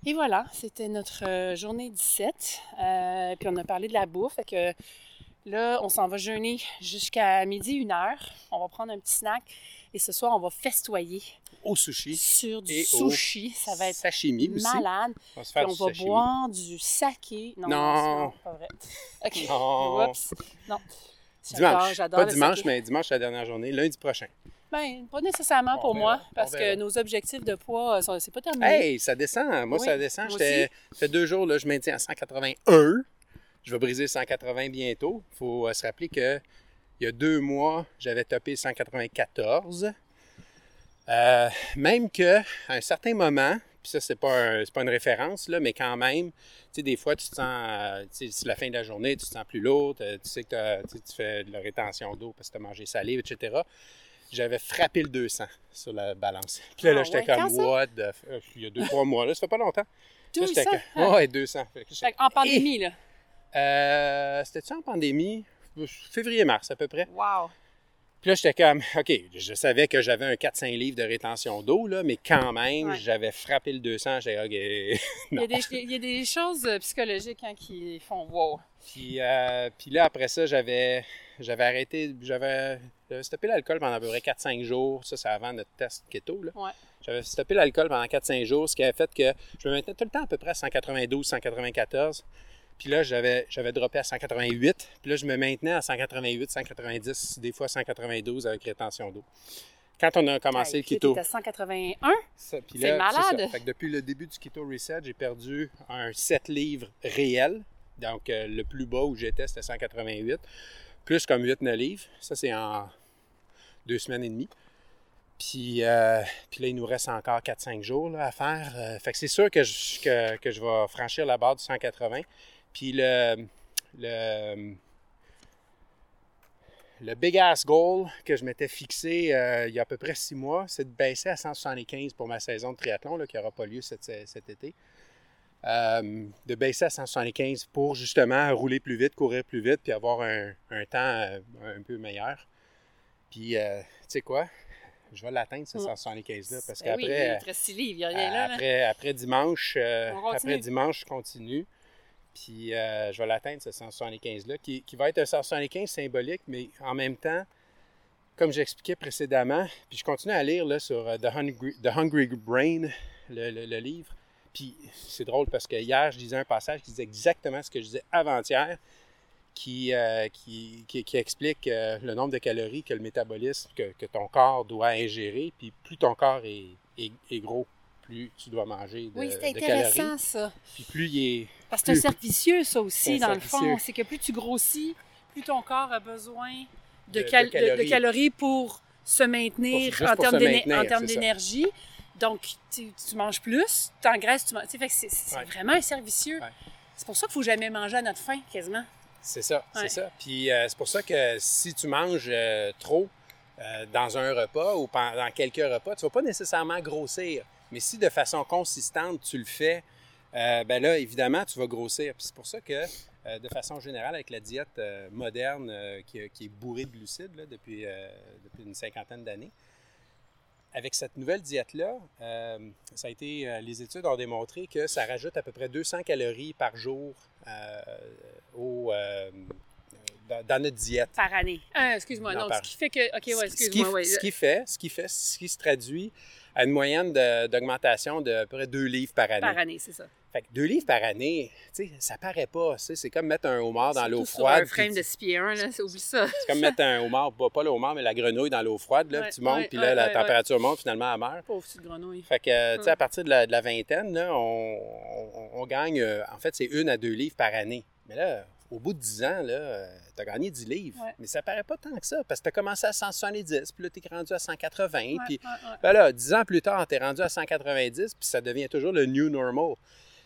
Et voilà, c'était notre euh, journée 17. Euh, puis on a parlé de la bouffe. Fait que là, on s'en va jeûner jusqu'à midi, une heure. On va prendre un petit snack. Et ce soir, on va festoyer Au sushi. sur du Et au sushi. Ça va être Sashimi aussi. malade. On va se Puis faire on du va sashimi. boire du saké. Non, Non. c'est pas vrai. OK. Non. Oups. Non. Dimanche. j'adore Pas dimanche, mais dimanche, la dernière journée. Lundi prochain. Ben, pas nécessairement pour moi, parce que nos objectifs de poids, euh, sont- c'est pas terminé. Hey, ça descend. Moi, Oui, ça descend. moi J'étais- Ça fait deux jours, là, je maintiens à 181. Je vais briser 180 bientôt. Il faut euh, se rappeler que il y a deux mois, j'avais topé 194. Euh, même que à un certain moment, puis ça, c'est pas, un- pas une référence, là, mais quand même, tu sais, des fois, tu te sens, euh, tu sais, c'est la fin de la journée, tu te sens plus lourd, tu tu sais que tu fais de la rétention d'eau parce que tu as mangé salé, etc. J'avais frappé le 200 sur la balance. Puis là, là Ah j'étais ouais, comme, what the... euh, Il y a deux, trois mois, là, ça fait pas longtemps. Là, j'étais 200? comme, ouais, 200. Fait que j'étais- Fait en pandémie, là. Euh, C'était-tu en pandémie? Février-mars, à peu près. Wow. Puis là, j'étais comme, OK, je savais que j'avais un 4-5 livres de rétention d'eau, là, mais quand même, Ouais. j'avais frappé le 200. J'étais, OK. Il y, a des, il y a des choses euh, psychologiques hein, qui font wow. Puis, euh, puis là, après ça, j'avais, j'avais arrêté, j'avais, j'avais stoppé l'alcool pendant à peu près 4-5 jours. Ça, c'est avant notre test keto, là. Ouais. J'avais stoppé l'alcool pendant 4-5 jours, ce qui avait fait que je me maintenais tout le temps à peu près à 192, 194. Puis là, j'avais, j'avais droppé à 188. Puis là, je me maintenais à 188, 190, des fois 192 avec rétention d'eau. Quand on a commencé Hey, le keto. t'es à 181. Ça, puis C'est malade. ça. Fait que depuis le début du Keto Reset, j'ai perdu un 7 livres réel. Donc, euh, le plus bas où j'étais, c'était 188. Plus comme 8-9 livres. Ça, c'est en deux semaines et demie. Puis, euh, puis là, il nous reste encore 4-5 jours là, à faire. Euh, fait que c'est sûr que je, que, que je vais franchir la barre du 180. Puis le, le, le big ass goal que je m'étais fixé euh, il y a à peu près six mois, c'est de baisser à 175 pour ma saison de triathlon là, qui n'aura pas lieu cet, cet été. Euh, de baisser à 175 pour justement rouler plus vite, courir plus vite, puis avoir un, un temps euh, un peu meilleur. Puis, euh, tu sais quoi? Je vais l'atteindre, ce Ouais. 175-là, parce Ben oui, il qu'après, reste six livres, il n'y a rien là. là. après, après dimanche, après dimanche, je continue. Puis euh, je vais l'atteindre, ce 175-là, qui, va être un 175 symbolique, mais en même temps, comme j'expliquais précédemment, puis je continue à lire là, sur euh, The, Hungry, Brain, le, livre. Puis c'est drôle parce que hier, je disais un passage qui disait exactement ce que je disais avant-hier, qui, euh, explique le nombre de calories que le métabolisme, que, ton corps doit ingérer. Puis plus ton corps est gros, plus tu dois manger de, Oui, c'est de calories. intéressant, ça. Puis plus il est... Parce que c'est un cercle vicieux, ça aussi, dans le fond. C'est que plus tu grossis, plus ton corps a besoin de, De- de cal- de- de calories. pour se maintenir Pour- en termes d'énergie. Donc, tu, tu manges plus, tu engraisses, tu manges. c'est c'est Ouais. vraiment un cercle vicieux. Ouais. C'est pour ça qu'il ne faut jamais manger à notre faim, quasiment. C'est ça, Ouais. c'est ça. Puis euh, c'est pour ça que si tu manges euh, trop euh, dans un repas ou pendant quelques repas, tu ne vas pas nécessairement grossir. Mais si de façon consistante tu le fais, euh, ben là, évidemment, tu vas grossir. Puis c'est pour ça que, euh, de façon générale, avec la diète euh, moderne euh, qui, qui est bourrée de glucides là, depuis, euh, depuis une cinquantaine d'années, avec cette nouvelle diète-là, euh, ça a été, euh, les études ont démontré que ça rajoute à peu près 200 calories par jour euh, au, euh, dans, dans notre diète. Par année. Euh, excuse-moi, Non, non, par- ce qui fait que. OK, ouais, Ce qui- excuse-moi. ouais. Ce qui fait, ce qui fait, ce qui se traduit à une moyenne de- d'augmentation de, à peu près 2 livres par année. Par année, c'est ça. Fait que 2 livres par année, tu sais, ça paraît pas. C'est comme mettre un homard dans l'eau froide. Sur un frame de 6 pieds 1, là, c'est- oublie ça. C'est comme mettre un homard, pas, le homard, mais la grenouille dans l'eau froide. Là, Ouais, tu montes, puis là, ouais, la ouais, température monte, finalement, elle meurt. Pauvre petite grenouille. Fait que, tu sais, à partir de la, de la vingtaine, là, on, on- on gagne, euh, en fait, c'est une à deux livres par année. Mais là, au bout de 10 ans, là, tu as gagné 10 livres. Ouais. Mais ça paraît pas tant que ça, parce que tu as commencé à 170, puis là, tu es rendu à 180, Ouais, puis ben là, 10 ans plus tard, tu es rendu à 190, puis ça devient toujours le new normal.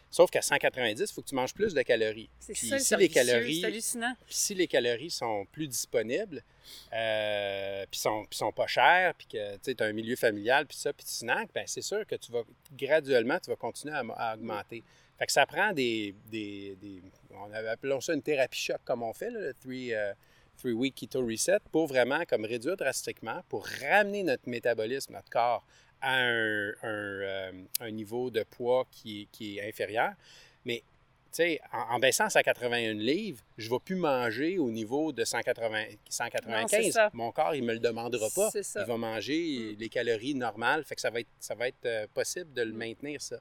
Sauf qu'à 190, il faut que tu manges plus de calories. C'est ça, si les calories, hallucinant. puis si les calories sont plus disponibles, euh, puis sont, puis sont pas chères, puis que tu as un milieu familial, puis ça, puis tu snacks, ben c'est sûr que tu vas graduellement, tu vas continuer à, à augmenter. Fait que ça prend des, des, des- on avait- appelons ça une thérapie choc comme on fait, là, le three, euh, three week keto reset, pour vraiment comme réduire drastiquement, pour ramener notre métabolisme, notre corps à un, un, euh, un niveau de poids qui, est- qui est inférieur. Mais tu sais, en, en baissant à 181 livres, je ne vais plus manger au niveau de 180, 195. Non, c'est ça. Mon corps, il ne me le demandera pas. Il va manger Mm. les calories normales. Fait que ça va être, ça va être euh, possible de le Mm. maintenir, ça.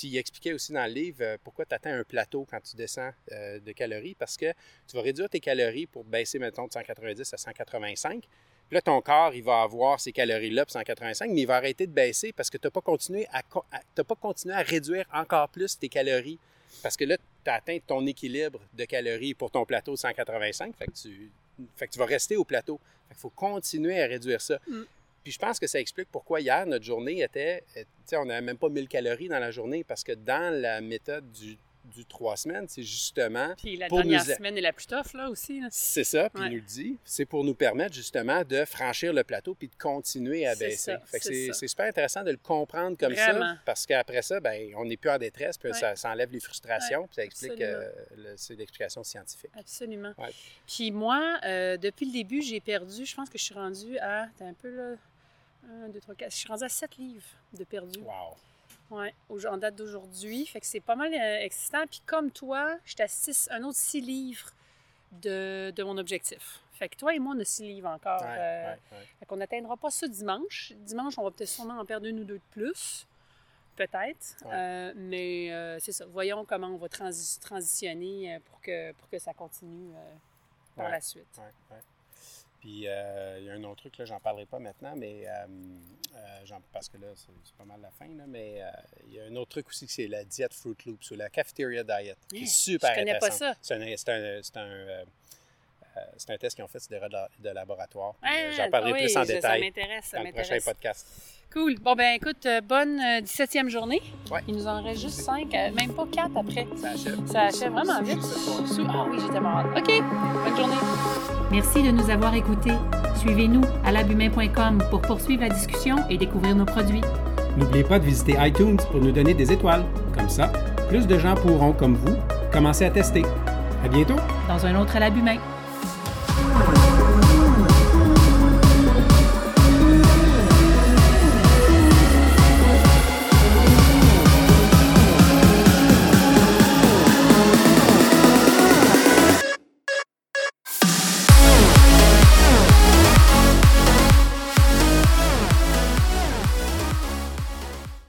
Puis il expliquait aussi dans le livre euh, pourquoi tu atteins un plateau quand tu descends euh, de calories, parce que tu vas réduire tes calories pour baisser, mettons, de 190 à 185. Puis là, ton corps, il va avoir ces calories-là pour 185, mais il va arrêter de baisser parce que tu n'as pas, continué à, pas continué à réduire encore plus tes calories. Parce que là, tu as atteint ton équilibre de calories pour ton plateau de 185. Fait que tu, vas rester au plateau. Fait qu'il faut continuer à réduire ça. Mm. Puis je pense que ça explique pourquoi hier, notre journée était. euh, Tu sais, on n'avait même pas 1000 calories dans la journée parce que dans la méthode du, du trois semaines, c'est justement. Puis la pour dernière nous semaine est la plus tough, là, aussi. C'est ça, puis Ouais. il nous le dit. C'est pour nous permettre justement de franchir le plateau puis de continuer à baisser. ça, Fait que c'est super intéressant de le comprendre comme Vraiment. ça parce qu'après ça, ben, on n'est plus en détresse, puis Ouais. ça, ça enlève les frustrations, Ouais, puis ça explique, euh, le- c'est l'explication scientifique. Absolument. Puis moi, euh, depuis le début, j'ai perdu, je pense que je suis rendue à, un peu là, 1, 2, 3, 4, je suis rendue à 7 livres de perdu. Wow. Ouais, en date d'aujourd'hui. Fait que c'est pas mal euh, excitant. Puis comme toi, j'étais à six, un autre 6 livres de, de mon objectif. Fait que toi et moi, on a 6 livres encore. Ouais, euh, ouais, ouais. Fait qu'on n'atteindra pas ça dimanche. Dimanche, on va peut-être sûrement en perdre une ou deux de plus. Peut-être. Euh, mais c'est ça. Voyons comment on va transi- transitionner pour que, pour que ça continue par la suite. Ouais, ouais. Puis euh, il y a un autre truc, là, j'en parlerai pas maintenant, mais euh, euh, parce que là, c'est c'est pas mal la fin, là, mais il y a un autre truc aussi, c'est la diète Fruit Loops ou la cafeteria diet, qui est super je connais pas ça. C'est un, c'est un, c'est un, c'est un test qu'ils ont fait sur des de, de laboratoire. Ah, J'en parlerai oui, plus en je- Ça détail m'intéresse, ça dans le prochain podcast. Cool. Bon, ben écoute, euh, bonne euh, 17e journée. Ouais. Il nous en reste juste 5, même pas 4 après. Ça achève. Ça achève vraiment vite. Ah oui, j'étais malade. OK. Bonne journée. Merci de nous avoir écoutés. Suivez-nous à labumain.com pour poursuivre la discussion et découvrir nos produits. N'oubliez pas de visiter iTunes pour nous donner des étoiles. Comme ça, plus de gens pourront, comme vous, commencer à tester. À bientôt! Dans un autre à main.